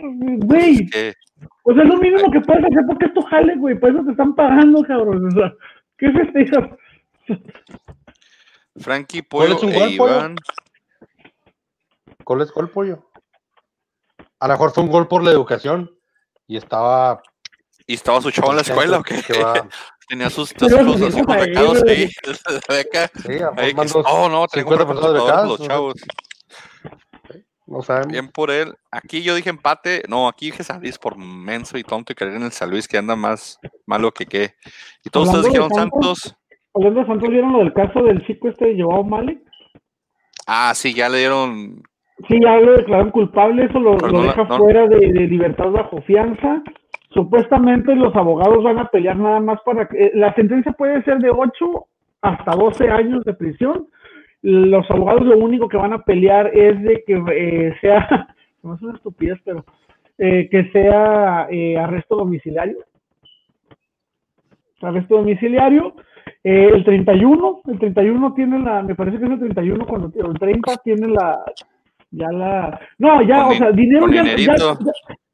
Güey. O sea, es lo mínimo que puedes hacer porque esto jale, güey. Por eso te están pagando, cabrón. O sea, ¿qué es este hijo? Frankie Pollo e Iván. ¿Cuál es gol, Pollo? A lo mejor fue un gol por la educación y estaba. ¿Y estaba su chavo en la escuela o qué? Tenía sus, sus, sus hijos becados ahí, la beca. Sí, ahí que, oh, no, tengo 50 personas becadas. Los chavos. No sabemos. Bien por él. Aquí yo dije empate. No, aquí dije San Luis por menso y tonto y creer en el San Luis que anda más malo que qué. Y todos ustedes dijeron Santos. Hablando de Santos, ¿vieron lo del caso del chico este de Joao Male? Ah, sí, ya le dieron. Sí, ya lo declararon culpable. Eso lo, deja fuera de, libertad bajo fianza. Supuestamente los abogados van a pelear nada más para que. Eh, la sentencia puede ser de 8 hasta 12 años de prisión los abogados lo único que van a pelear es de que eh, sea, no es una estupidez, pero eh, que sea eh, arresto domiciliario. Arresto domiciliario. Eh, el 31, el 31 tiene la, me parece que es el 31 cuando el 30 tiene la, ya la, no, ya, o sea, dinero ya, ya,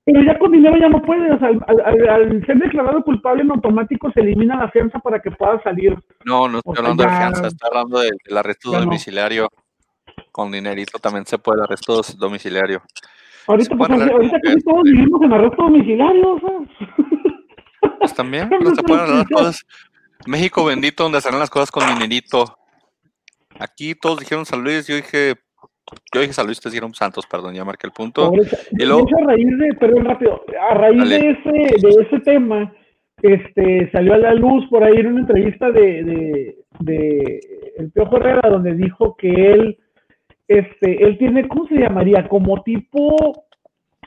pero ya con dinero ya no puede, o sea, al, ser declarado culpable en automático se elimina la fianza para que pueda salir. No, no estoy hablando de fianza, estoy hablando del, arresto domiciliario. Con dinerito también se puede arresto domiciliario. Ahorita, pues, ahorita que todos vivimos en arresto domiciliario, o sea. Pues también, no se pueden las cosas. México bendito, donde salen las cosas con dinerito. Aquí todos dijeron San Luis, yo dije, yo dije San Luis, ustedes dijeron Santos, perdón, ya marqué el punto. y luego, a raíz de, perdón, rápido, a raíz de ese, de ese tema, este, salió a la luz por ahí en una entrevista de, de, de el Piojo Herrera, donde dijo que él, este, él tiene, ¿cómo se llamaría? Como tipo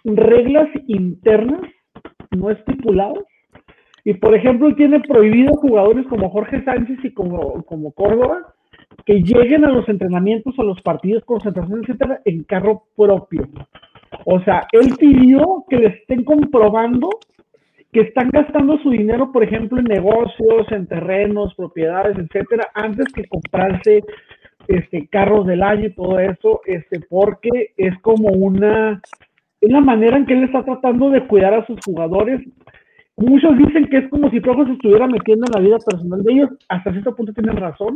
reglas internas, no estipuladas. Y por ejemplo, él tiene prohibido jugadores como Jorge Sánchez y como, como Córdoba que lleguen a los entrenamientos, a los partidos, concentración, etcétera, en carro propio. O sea, él pidió que le estén comprobando que están gastando su dinero, por ejemplo, en negocios, en terrenos, propiedades, etcétera, antes que comprarse este carros del año y todo eso, este, porque es como una, es la manera en que él está tratando de cuidar a sus jugadores. Muchos dicen que es como si Projo se estuviera metiendo en la vida personal de ellos, hasta cierto punto tienen razón,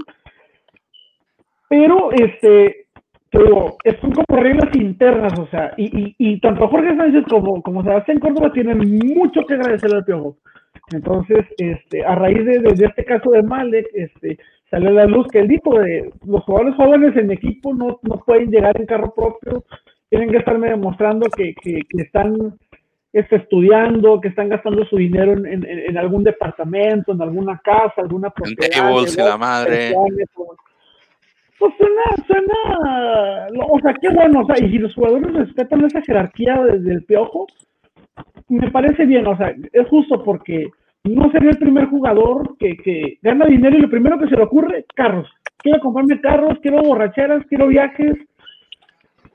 pero, este, pero son como reglas internas, o sea, y, y, y tanto Jorge Sánchez como, como Sebastián Córdoba tienen mucho que agradecerle al Piojo. Entonces, este, a raíz de, de, este caso de Malek, este, sale a la luz que el dijo de los jugadores jóvenes en equipo no, no pueden llegar en carro propio, tienen que estarme demostrando que, que, que están este, estudiando, que están gastando su dinero en, en, en, algún departamento, en alguna casa, alguna propiedad. En la madre pues suena, suena, o sea, qué bueno, o sea, y si los jugadores respetan esa jerarquía desde el piojo, me parece bien, o sea, es justo porque no sería el primer jugador que, que gana dinero y lo primero que se le ocurre, carros. Quiero comprarme carros, quiero borracheras, quiero viajes.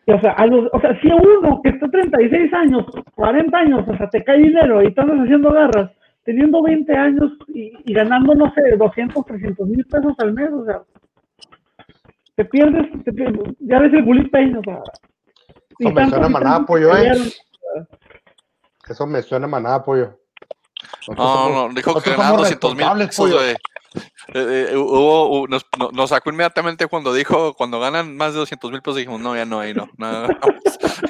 O sea, a los, o sea, si uno que está 36 años, 40 años, o sea, te cae dinero y estás haciendo garras, teniendo 20 años y, y ganando, no sé, 200, 300 mil pesos al mes, o sea, te pierdes, te pierdes, ya ves el bullet pain, o sea. Eso me suena manada pollo, eh. Eso me suena manada pollo. no, no, dijo que ganaba 200 mil pesos, güey. Eh, eh, hubo, nos, nos, sacó inmediatamente cuando dijo, cuando ganan más de 200 mil pesos, dijimos, no, ya no, ahí no, no, no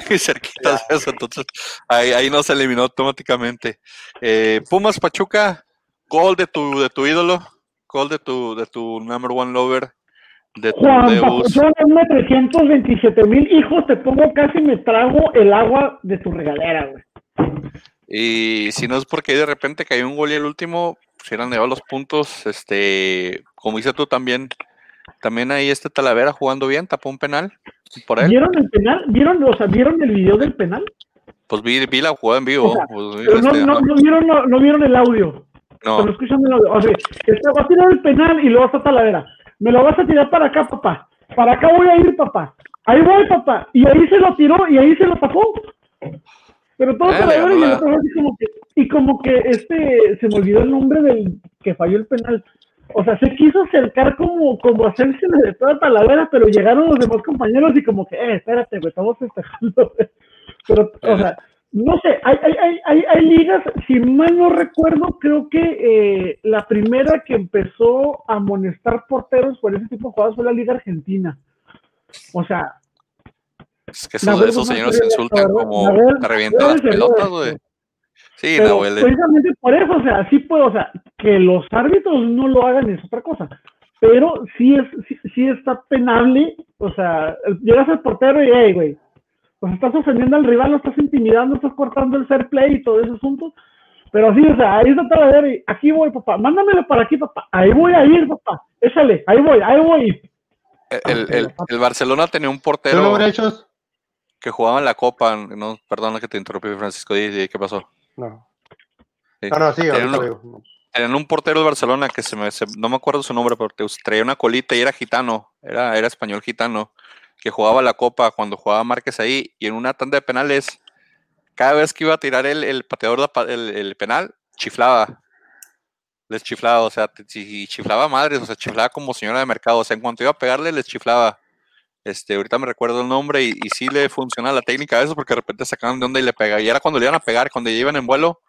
y cerquita de eso, entonces ahí, ahí nos eliminó automáticamente. Eh, Pumas Pachuca, gol de tu, de tu ídolo, gol de tu, de tu number one lover, de Juan, yo 327 mil hijos, te pongo casi me trago el agua de tu regalera, güey. Y si no es porque de repente cayó un gol y el último, si hubieran llevado los puntos, este, como dices tú también, también ahí este Talavera jugando bien, tapó un penal por él. ¿Vieron el penal? ¿Vieron, o sea, ¿vieron el video del penal? Pues vi, vi la jugada en vivo. pues, pero este, no, no, no, vieron, no, vieron el audio. No. Pero escuchan el audio. O sea, va a tirar el penal y luego está Talavera me lo vas a tirar para acá, papá. Para acá voy a ir, papá. Ahí voy, papá. Y ahí se lo tiró y ahí se lo tapó. Pero todo se lo y, como que, y como que este, se me olvidó el nombre del que falló el penal. O sea, se quiso acercar como, como hacerse de toda talavera, pero llegaron los demás compañeros y como que, eh, espérate, güey, estamos festejando. Pero, o sea, no sé, hay, hay, hay, hay, ligas, si mal no recuerdo, creo que eh, la primera que empezó a amonestar porteros por ese tipo de jugadas fue la Liga Argentina. O sea. Es que esos, esos señores se insultan como te revientan las pelotas, güey. Sí, Pero Precisamente por eso, o sea, sí puedo, o sea, que los árbitros no lo hagan es otra cosa. Pero sí, es, sí, sí está penable, o sea, llegas al portero y, hey, güey, pues estás ofendiendo al rival, lo estás intimidando, estás cortando el fair play y todo ese asunto. Pero sí, o sea, ahí está todo y aquí voy, papá, mándamelo para aquí, papá, ahí voy a ir, papá, échale, ahí voy, ahí voy. El, el, el Barcelona tenía un portero que jugaba en la Copa, no, perdona que te interrumpí, Francisco, ¿qué pasó? No. Sí. No, no, sí, tenían un portero de Barcelona que se me, no me acuerdo su nombre, pero traía una colita y era gitano, era, era español gitano, que jugaba la copa cuando jugaba Márquez ahí, y en una tanda de penales, cada vez que iba a tirar el, el pateador el, el penal, chiflaba. Les chiflaba, o sea, chiflaba madres, o sea, chiflaba como señora de mercado, o sea, en cuanto iba a pegarle, les chiflaba. Este, ahorita me recuerdo el nombre y, y sí le funciona la técnica a eso porque de repente sacaban de onda y le pega. Y era cuando le iban a pegar, cuando ya iban en vuelo,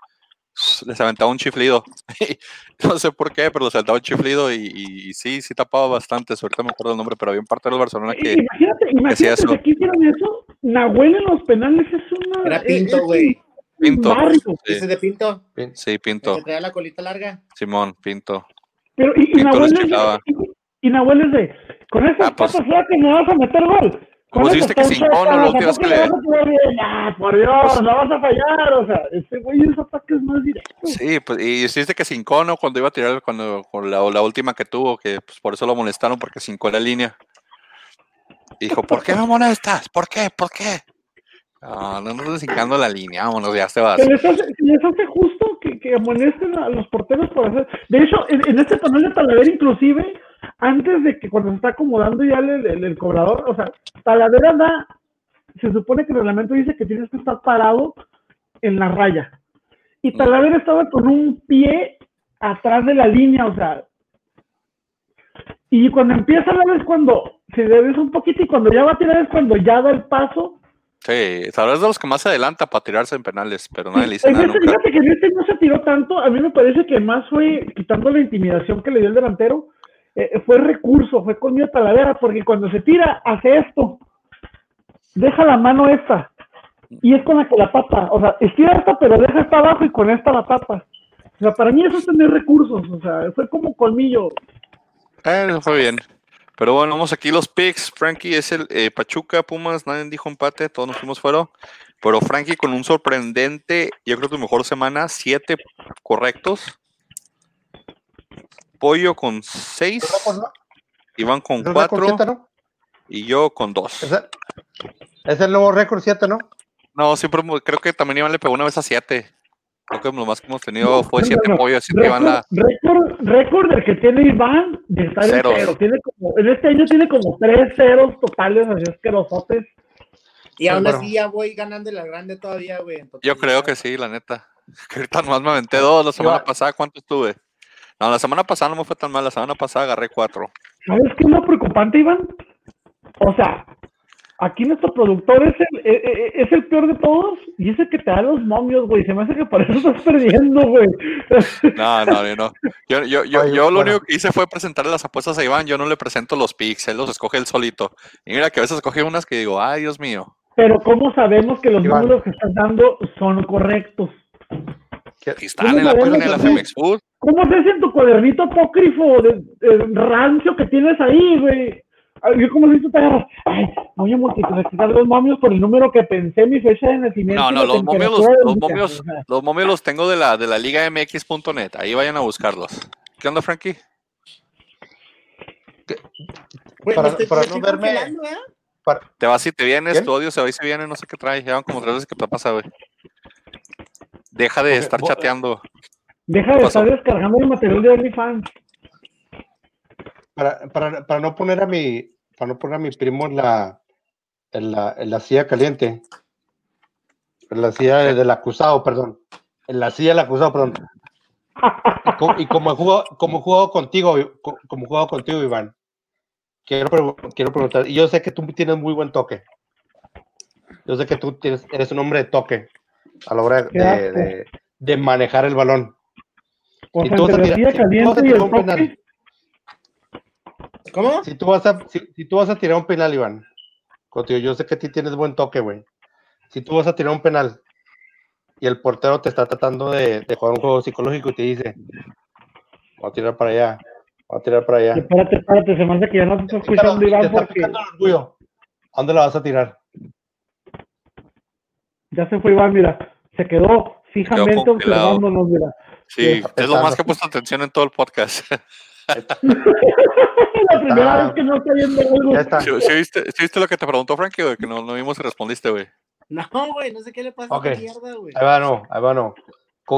les aventaba un chiflido. no sé por qué, pero les aventaba un chiflido y, sí, sí tapaba bastante. Ahorita me acuerdo el nombre, pero había un parte de Barcelona que. Imagínate, imagínate eso. que aquí hicieron eso. Nahuel en los penales es una. Era Pinto, güey. Pinto. ¿Ese de Pinto? Sí, Pinto. ¿Que traía la colita larga? Simón, Pinto. Pero, y, y Nahuel, es de, y, Nahuel es de. Con esa ah, pues, que me vas a meter gol. Como si viste que sin cono, los días que le. Ah, por Dios, pues no vas a fallar. O sea, ese güey es ataques más directos. Sí, pues, y si viste que sin cono, cuando iba a tirar, cuando con la, la última que tuvo, que pues por eso lo molestaron, porque sin la línea. Dijo, ¿por qué me molestas? ¿Por qué? ¿Por qué? No, no nos desencando la línea, vámonos, ya se va. Les hace, les hace justo que, que amonesten a los porteros por hacer. De hecho, en, en este panel de Talavera, inclusive, antes de que cuando se está acomodando ya el, el, cobrador, o sea, Talavera da, se supone que el reglamento dice que tienes que estar parado en la raya. Y mm. Talavera estaba con un pie atrás de la línea, o sea. Y cuando empieza a dar es cuando se debe un poquito y cuando ya va a tirar es cuando ya da el paso. Sí, tal es de los que más se adelanta para tirarse en penales, pero nadie le dice nada. Este, fíjate que en este no se tiró tanto, a mí me parece que más fue quitando la intimidación que le dio el delantero, eh, fue recurso, fue conmigo Talavera, porque cuando se tira, hace esto, deja la mano esta, y es con la que la pata, o sea, estira esta, pero deja esta abajo y con esta la pata. O sea, para mí eso es tener recursos, o sea, fue como colmillo. Eh, fue bien. Pero bueno, vamos aquí los picks. Frankie es el eh, Pachuca, Pumas, nadie dijo empate, todos nos fuimos fuera. Pero Frankie con un sorprendente, yo creo que tu mejor semana, siete correctos. Pollo con 6. Iván con 4. Y yo con 2. ¿Es, el nuevo récord 7, ¿no? No, siempre creo que también Iván le pegó una vez a 7. Creo que lo más que hemos tenido fue 7 no, pollos. Récord, la... récord, récord del que tiene Iván de estar en cero. Tiene como, en este año tiene como 3 ceros totales, así es que los sotes. Y aún así ya voy ganando la grande todavía, güey. Yo creo que sí, la neta. Que ahorita nomás me aventé dos la semana pasada. ¿Cuánto estuve? No, la semana pasada no me fue tan mal, la semana pasada agarré cuatro. ¿Sabes qué es lo preocupante, Iván? O sea, aquí nuestro productor es el, e, e, e, es el peor de todos y es el que te da los momios, güey. Se me hace que por eso estás perdiendo, güey. No, no, yo no. Yo, yo, yo, yo lo único que hice fue presentarle las apuestas a Iván. Yo no le presento los picks, él los escoge él solito. Y mira que a veces escoge unas que digo, ay, Dios mío. Pero ¿cómo sabemos que los números que estás dando son correctos? están en la página de la Femex Food. ¿Cómo ves en tu cuadernito apócrifo de, rancio que tienes ahí, güey? Yo como si tú te agarras, ay, voy a multiplicar los momios por el número que pensé mi fecha de nacimiento. No, no, los momios los, los, momios, los momios los tengo de la, de la liga mx.net, ahí vayan a buscarlos. ¿Qué onda, Frankie? para, para no verme... ¿eh? Te vas y te vienes, tu odio se va y se viene, no sé qué trae, ya van como tres veces que te pasa, güey. Deja de estar chateando. Deja de estar descargando el material de OnlyFans. Para, para, para, no poner a mi para no poner a mi primo en la en la, en la silla caliente. En la silla del acusado, perdón. En la silla del acusado, perdón. Y, como, he jugado, como he jugado contigo, como he jugado contigo, Iván, quiero, quiero preguntar, y yo sé que tú tienes muy buen toque. Yo sé que tú tienes, eres un hombre de toque a la hora de, de manejar el balón. O sea, caliente y el toque. ¿Cómo? Si tú, vas a, si, tú vas a tirar un penal, Iván, contigo, yo sé que ti tienes buen toque, güey. Si tú vas a tirar un penal y el portero te está tratando de, de jugar un juego psicológico y te dice, voy a tirar para allá, voy a tirar para allá. Espérate, espérate, se me hace que ya no te estás escuchando, Iván, porque... ¿A dónde la vas a tirar? Ya se fue Iván, mira, se quedó fijamente observándonos, mira. Sí, es lo más que he puesto atención en todo el podcast. la primera vez que no está viendo algo. ¿Sí, viste, viste, lo que te preguntó Frankie, güey? Que no, no vimos y respondiste, güey. No, güey, no sé qué le pasa a la mierda, güey. Ahí va, no, ahí va, no.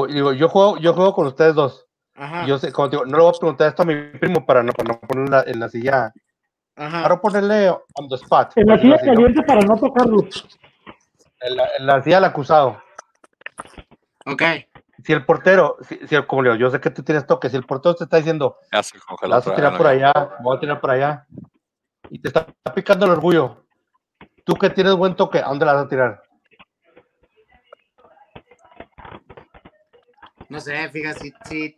Digo, yo juego, yo juego con ustedes dos. Ajá. Yo sé, como digo, no le voy a preguntar esto a mi primo para no, para no ponerla en la silla, Ajá. para ponerle on the spot. En la silla caliente para no tocarlo. En la, en la silla del acusado. Ok. Si el portero, si, si el- como le digo, yo sé que tú tienes toque, si el portero te está diciendo, vas a tirar por ¿no? allá, voy a tirar por allá, y te está picando el orgullo, tú que tienes buen toque, ¿a dónde la vas a tirar? No sé, fíjate, sí, sí,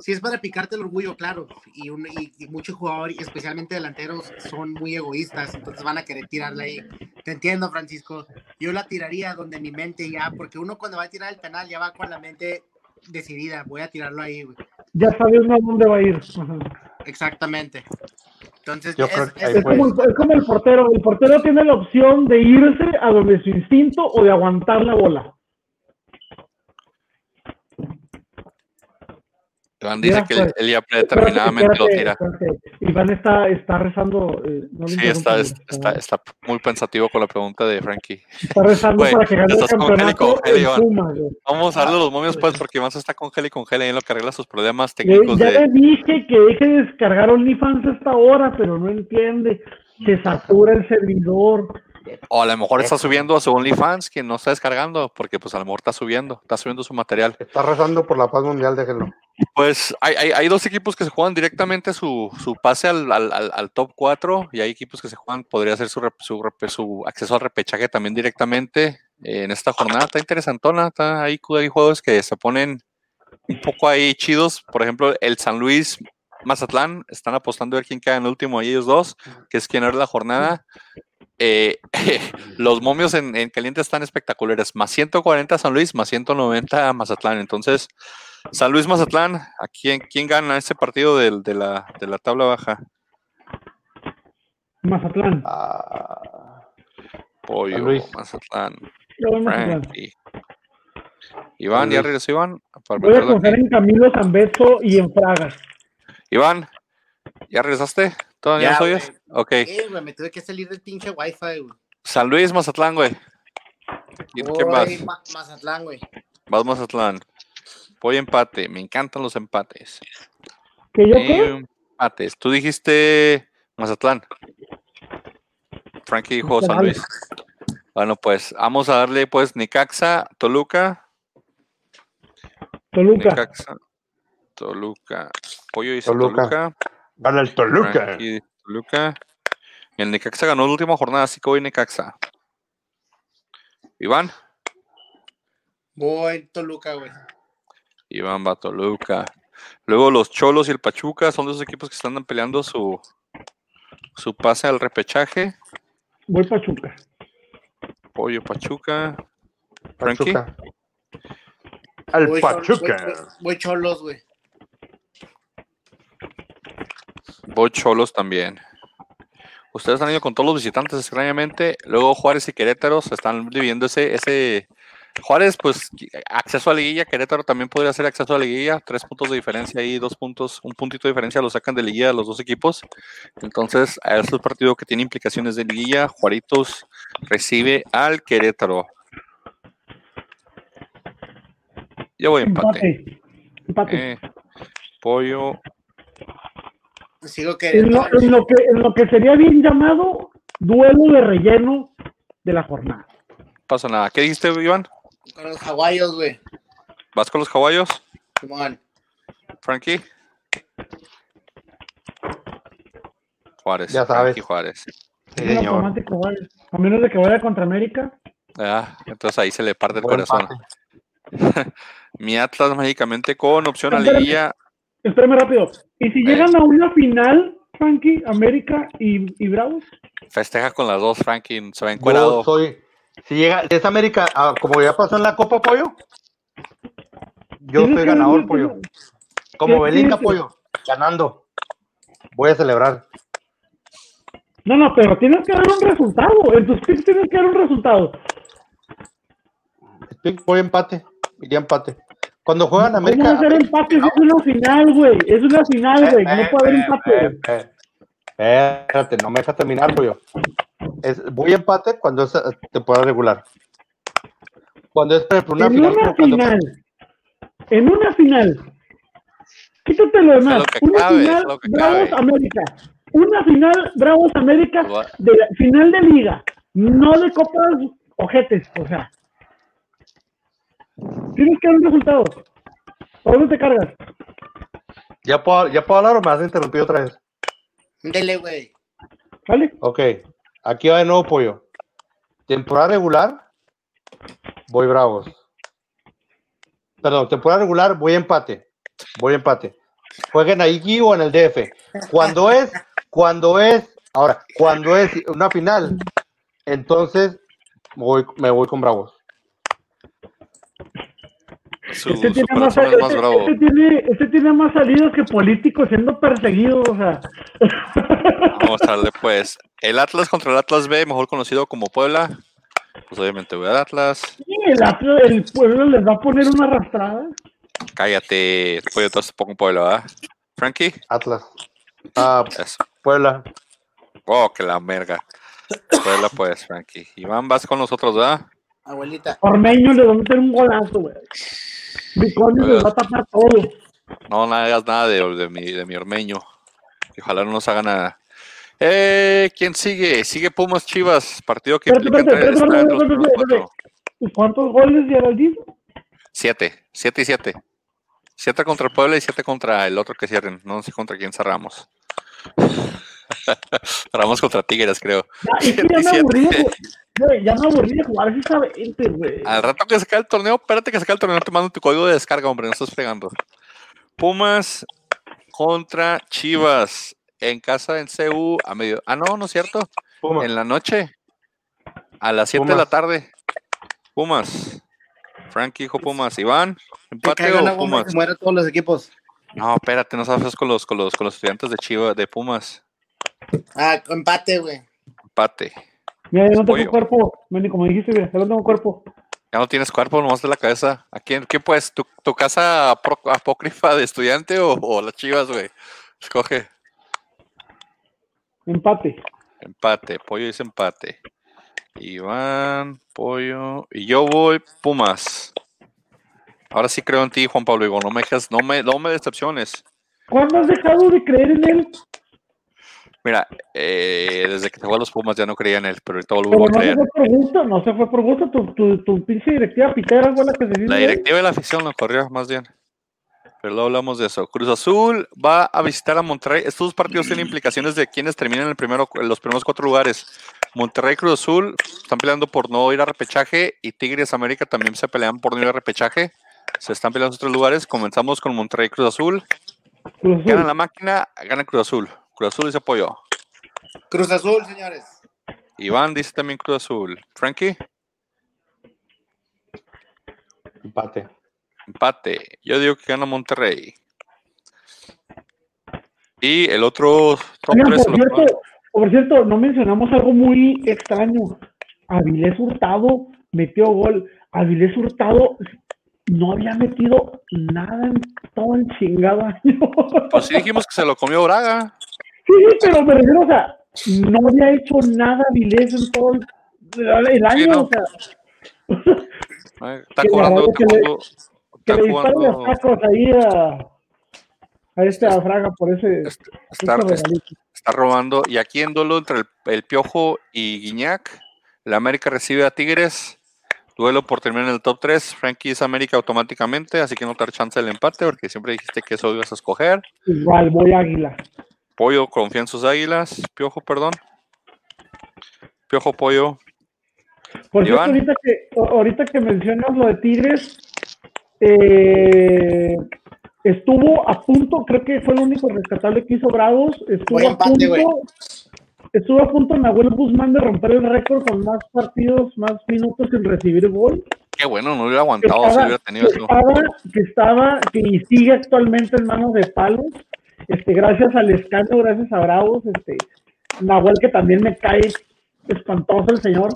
sí es para picarte el orgullo, claro. Y, un, y, y muchos jugadores, y especialmente delanteros, son muy egoístas, entonces van a querer tirarla ahí. Te entiendo, Francisco. Yo la tiraría donde mi mente ya, porque uno cuando va a tirar el penal ya va con la mente decidida. Voy a tirarlo ahí, güey. Ya sabes a dónde va a ir. Exactamente. Entonces, Yo es- creo que es- ahí Es fue. como, el, es como el portero. El portero tiene la opción de irse a donde su instinto o de aguantar la bola. Iván dice Mira, que él, pues, él ya predeterminadamente lo Espérate, tira. espérate. Iván está, está rezando. eh, no Sí, está, está, está muy pensativo con la pregunta de Frankie. está rezando para que gane el con campeonato con. Vamos a darle los momios pues porque Iván se está con Gel y con Gel y en lo que arregla sus problemas Eh, técnicos ya de... le dije que deje de descargar OnlyFans a esta hora, pero no entiende. Se satura el servidor. O a lo mejor está subiendo a su OnlyFans que no está descargando porque pues a lo mejor está subiendo, está subiendo su material. Está rezando por la paz mundial, déjenlo. Pues hay, hay, hay dos equipos que se juegan directamente su, su pase al, al, top 4 y hay equipos que se juegan, podría ser su, su, su acceso al repechaje también directamente eh, en esta jornada. Está interesantona, está ahí, hay juegos que se ponen un poco ahí chidos. Por ejemplo, el San Luis Mazatlán están apostando a ver quién queda en el último ellos dos, que es quien abre la jornada. Eh, los momios en, en caliente están espectaculares. Más 140 San Luis, más 190 Mazatlán. Entonces, San Luis Mazatlán, ¿a quién, quién gana este partido de, la, de la tabla baja? Mazatlán. Ah, Pollo, San Luis. Mazatlán. Frankie. Iván, ya regresó Iván. Para Voy a confiar en Camilo Zambeso y en Fragas. Iván, ¿ya regresaste? ¿Todavía Ya, nos oyes? Ok. Eh, me tuve que salir del pinche wifi, güey. San Luis, Mazatlán, güey. ¿Quién, quién vas? Voy Ma- Mazatlán, güey. Vas Mazatlán. Voy empate. Me encantan los empates. ¿Que yo qué? Empates. Tú dijiste Mazatlán. Frankie dijo San. Luis. Bueno, pues vamos a darle pues Nicaxa, Toluca. Toluca. Necaxa, Toluca. Pollo dice Toluca. Toluca. gana el Toluca. Frankie Toluca. El Necaxa ganó la última jornada, así que voy Necaxa. Iván. Voy Toluca, güey. Iván va a Toluca. Luego los Cholos y el Pachuca son dos equipos que están peleando su, su pase al repechaje. Voy Pachuca. Pollo Pachuca. Frankie. Pachuca. Al Voy Pachuca. voy- voy- Voy Cholos, güey. Voy Cholos también. Ustedes han ido con todos los visitantes, extrañamente. Luego Juárez y Querétaro se están dividiendo ese, ese. Juárez, pues, acceso a liguilla. Querétaro también podría ser acceso a liguilla. Tres puntos de diferencia ahí, dos puntos, un puntito de diferencia lo sacan de liguilla los dos equipos. Entonces, a este partido que tiene implicaciones de liguilla. Juaritos recibe al Querétaro. Yo voy empate. Empate. Empate. Eh, pollo. Sigo en, lo, queriendo. en lo que, en lo que sería bien llamado duelo de relleno de la jornada. Pasa nada. ¿Qué dijiste, Iván? Con los hawaios, güey. ¿Vas con los caballos? Simón. Frankie. Juárez. Ya sabes. Frankie Juárez. Sí, señor. A menos de que vaya contra América. Ah, entonces ahí se le parte el Buen corazón. Mi Atlas mágicamente con opción a Espérame. liguilla. Espérame rápido. ¿Y si Eh. llegan a una final, Frankie, América y, y Bravos? Festeja con las dos, Frankie. Se va Yo encuerado. soy. Si llega, si es América, ah, como ya pasó en la Copa Pollo, yo soy ganador, Pollo. ¿Qué Como Belinda? Pollo, ganando. Voy a celebrar. No, no, pero tienes que dar un resultado. En tus picks tienes que dar un resultado. Voy empate. Iría empate. Cuando juegan ¿Cómo va América. a ser empate es una final, güey? Es una final, güey. No puede haber empate. Eh, eh, eh, Espérate, no me dejas terminar, Pollo. Es, voy empate cuando es eh, temporada regular. Cuando es por ejemplo, una En final, una cuando- final. En una final. Quítate lo demás. lo que Una cabe, final es lo que Bravos cabe. América. Una final Bravos América de la final de liga, no de copas ojetes, o sea. Tienes que dar un resultado. ¿Por dónde te cargas? ¿Ya puedo, ¿Ya puedo hablar o me has interrumpido otra vez? Dele, güey. ¿Vale? Ok, aquí va de nuevo pollo. Temporada regular, voy bravos. Perdón, temporada regular, voy empate. Voy empate. Jueguen ahí o en el DF. Cuando es, cuando es, ahora, cuando es una final, entonces voy, me voy con bravos. Su, Este su tiene, más, es más este- bravo. este tiene, este tiene más salidos que políticos siendo perseguidos, o sea. Vamos a darle pues. El Atlas contra el Atlas B, mejor conocido como Puebla. Pues obviamente voy al Atlas. Sí, el, Atlas- el pueblo les va a poner una arrastrada. Cállate. Pollo, entonces pongo Puebla, ¿verdad? Frankie. Atlas. Ah, Eso. Puebla. Oh, que la merga. Puebla, pues, Frankie. Iván, vas con nosotros, ¿verdad? Abuelita. Ormeño le va a meter un golazo, güey. Bicones les va a tapar todo. No, no hagas nada de, de mi, de mi ormeño. Ojalá no nos haga nada. Eh, ¿Quién sigue? Sigue Pumas Chivas, partido que implica espérate, entrar- espérate, estar entre los espérate, primeros espérate, cuatro. ¿Y cuántos goles de Geraldino? Siete, siete y siete. Siete contra el Puebla y siete contra el otro que cierren. No sé contra quién cerramos. cerramos contra Tigres, creo. Ya, es que ya me 77. aburrí, de- güey, ya me aburrí de jugar esa 20, güey. Al rato que se acabe el torneo, espérate que se acabe el torneo, te mando tu código de descarga, hombre, no estás fregando. Pumas contra Chivas en casa en CU a medio. Ah, no, no es cierto. Puma. En la noche, a las 7 de la Pumas. tarde. Pumas. Frankie dijo Pumas. Iván, empate o Pumas. se mueran todos los equipos. No, espérate, no sabes con los, con los, con los estudiantes de Chivas, de Pumas. Ah, empate, güey. Empate. Mira, yo no tengo Pollo. cuerpo. Manny, como dijiste, güey, yo no tengo cuerpo. Ya no tienes cuerpo, nomás de la cabeza. ¿A quién, qué pues? ¿Tu, tu casa apro- apócrifa de estudiante o, o las Chivas, güey? Escoge. Empate. Empate, pollo dice empate. Iván, pollo. Y yo voy Pumas. Ahora sí creo en ti, Juan Pablo. Digo, no me dejes, no me, no me decepciones. ¿Cuándo has dejado de creer en él? Mira, eh, desde que se fue a los Pumas ya no creía en él, pero ahorita vuelvo a no se creer. fue por gusto, no se fue por gusto. Tu, tu, tu pinche directiva pitera fue la que se. La directiva de la afición lo corrió, más bien. Pero luego hablamos de eso. Cruz Azul va a visitar a Monterrey. Estos dos partidos tienen implicaciones de quienes terminan el primero, en los primeros cuatro lugares. Monterrey y Cruz Azul están peleando por no ir a repechaje y Tigres América también se pelean por no ir a repechaje. Se están peleando esos tres lugares. Comenzamos con Monterrey y Cruz Azul. Cruz Azul. Gana la máquina, gana Cruz Azul. Cruz Azul dice apoyo. Cruz Azul, señores. Iván dice también Cruz Azul. Frankie, Empate. empate. Yo digo que gana Monterrey. Y el otro top Oigan, por cierto, por cierto, no mencionamos algo muy extraño. Avilés Hurtado metió gol. Avilés Hurtado no había metido nada en todo el chingado año. Pues sí dijimos que se lo comió Braga. Sí, sí, pero me refiero, o sea, no había hecho nada Avilés en todo el, el año, no. o sea, Está Que le jugando, está que le- jugando, que está le tacos ahí a, a este a Fraga por ese, está, ese está- está robando. Y aquí en duelo entre el, el Piojo y Guiñac, la América recibe a Tigres. Duelo por terminar en el top 3. Frankie es América automáticamente, así que no te chance del empate, porque siempre dijiste que eso ibas a escoger. Igual, voy Águila. Pollo confía en sus águilas. Piojo, perdón. Piojo, pollo. Por cierto, ahorita que, ahorita que mencionas lo de Tigres, eh, estuvo a punto, creo que fue el único rescatable que hizo Bravos, estuvo a punto, estuvo a punto Nahuel Guzmán de romper el récord con más partidos, más minutos sin recibir gol. Qué bueno, no hubiera Que aguantado si estaba, hubiera tenido que eso. estaba, que estaba, que y sigue actualmente en manos de palos, este, gracias al escándalo, gracias a Bravos, este, Nahuel que también me cae espantoso el señor.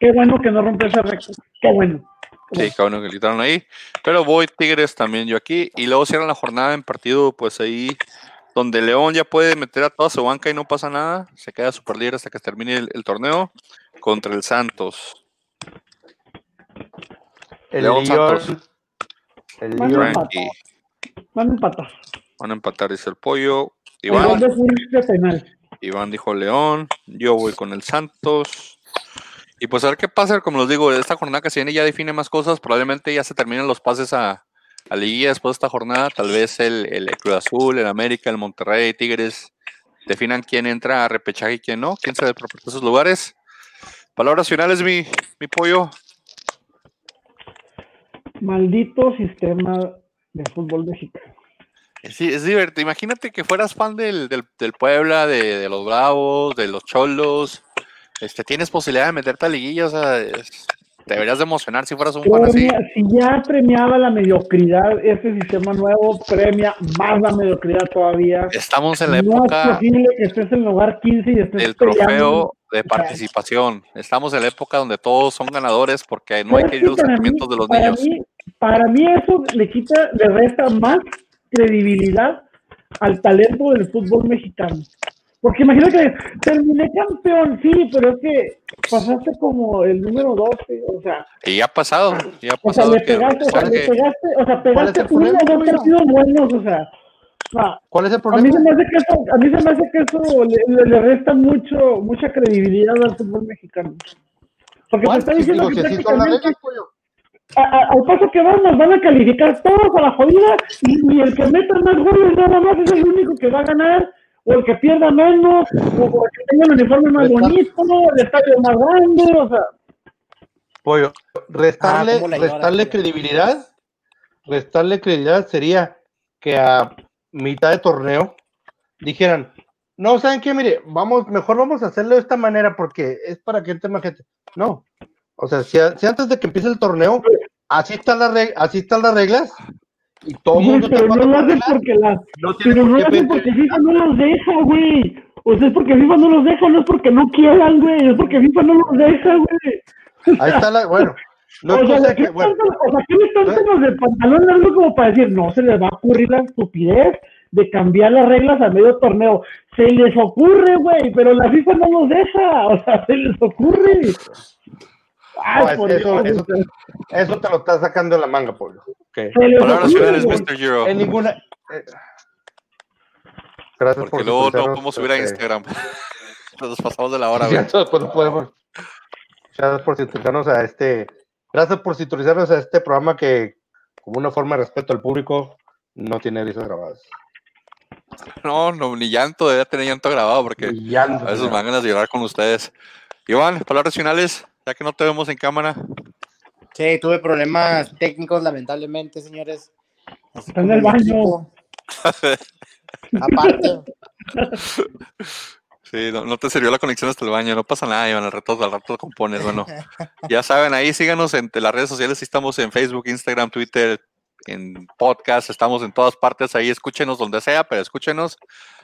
Qué bueno que no rompió ese récord. Qué bueno. Sí, qué bueno que le quitaron ahí. Pero voy Tigres también yo aquí. Y luego cierran la jornada en partido, pues ahí donde León ya puede meter a toda su banca y no pasa nada. Se queda super líder hasta que termine el, el torneo contra el Santos. El León. Santos. El León. Van a empatar. Van a empatar, dice el pollo. Iván, Iván dijo León. Yo voy con el Santos. Y pues a ver qué pasa, como les digo, esta jornada que se viene ya define más cosas. Probablemente ya se terminan los pases a, a Liguilla después de esta jornada. Tal vez el, el Cruz Azul, el América, el Monterrey, Tigres definan quién entra a repechaje y quién no, quién se propone esos lugares. Palabras finales, mi, mi pollo. Maldito sistema de fútbol mexicano. Sí, es divertido. Imagínate que fueras fan del, del, Puebla, de, los Bravos, de los Cholos. Este, tienes posibilidad de meterte a liguilla, o sea, deberías de emocionar si fueras un fan así. Si ya premiaba la mediocridad, este sistema nuevo premia más la mediocridad todavía. Estamos en la época. No es posible que estés en el lugar 15 y estés El trofeo de participación. Estamos en la época donde todos son ganadores porque no hay que ir a los sentimientos de los niños. para mí, eso le quita, le resta más credibilidad al talento del fútbol mexicano. Porque imagínate que terminé campeón, sí, pero es que pasaste como el número 12, o sea. Y ya ha pasado, ya ha pasado. O sea, le pegaste, o sea, le pegaste, o sea, pegaste uno o dos partidos buenos, o sea. ¿Cuál es el problema? A mí se me hace que eso, a mí se me hace que eso le, le, resta mucho, mucha credibilidad al fútbol mexicano. Porque se está diciendo que prácticamente, al paso que van, nos van a calificar todos a la jodida y, el que meta más goles nada más es el único que va a ganar, o el que pierda menos, o el que tenga el uniforme más bonito, el estadio más grande, o sea. Pollo, restarle, ah, restarle credibilidad, restarle credibilidad sería que a mitad de torneo dijeran, no, ¿saben qué? Mire, vamos, mejor vamos a hacerlo de esta manera porque es para que entre más gente. No, o sea, si, antes de que empiece el torneo, así están las, así están las reglas y todo el mundo pero no lo hacen porque las no pero no lo hacen porque FIFA no los deja, güey. O sea, es porque FIFA no los deja, no es porque no quieran, güey, es porque FIFA no los deja, güey. Ahí está la, bueno. No o, sea, ¿qué bueno, o sea, ¿qué le están los del pantalón largo como para decir, no se les va a ocurrir la estupidez de cambiar las reglas a medio torneo? Se les ocurre, güey, pero la FIFA no los deja, o sea, se les ocurre. Eso, te lo está sacando en la manga, Pablo. Okay. Palabras finales, Mr. Giro. En ninguna. Eh, gracias Porque luego no podemos subir a Instagram. Nos pasamos de la hora, güey. Pues no podemos. Gracias por sintonizarnos a este. Gracias por sintonizarnos a este programa que, como una forma de respeto al público, no tiene risas grabadas. No, no, ni llanto, debe tener llanto grabado porque a veces me van ganas de llorar con ustedes. Iván, palabras finales ya que no te vemos en cámara. Sí, tuve problemas técnicos, lamentablemente, señores. Está en el baño. Aparte. Sí, no, te sirvió la conexión hasta el baño, no pasa nada, Iván, al rato, al rato compones, bueno. Ya saben, ahí síganos en las redes sociales, estamos en Facebook, Instagram, Twitter, en podcast, estamos en todas partes, ahí escúchenos donde sea, pero escúchenos,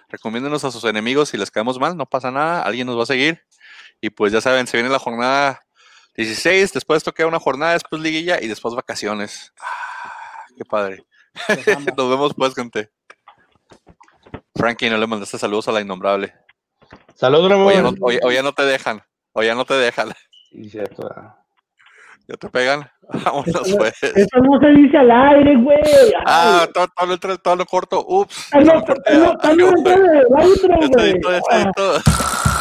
recomiéndenos a sus enemigos si les caemos mal, no pasa nada, alguien nos va a seguir. Y pues ya saben, se viene la jornada 16, después queda una jornada, después liguilla y después vacaciones. Ah, qué padre. Nos vemos pues, gente. Frankie, no le mandaste saludos a la innombrable. Saludos, o, o, ya no te dejan. O ya no te dejan. Sí, cierto. ¿Ya te pegan? Vámonos, pues. Eso no se dice al aire, güey. Ah, todo, todo, todo, todo, lo corto. Ups. Ah, no, no, no, no, no, no, no, no, no, no, no, no, no, no,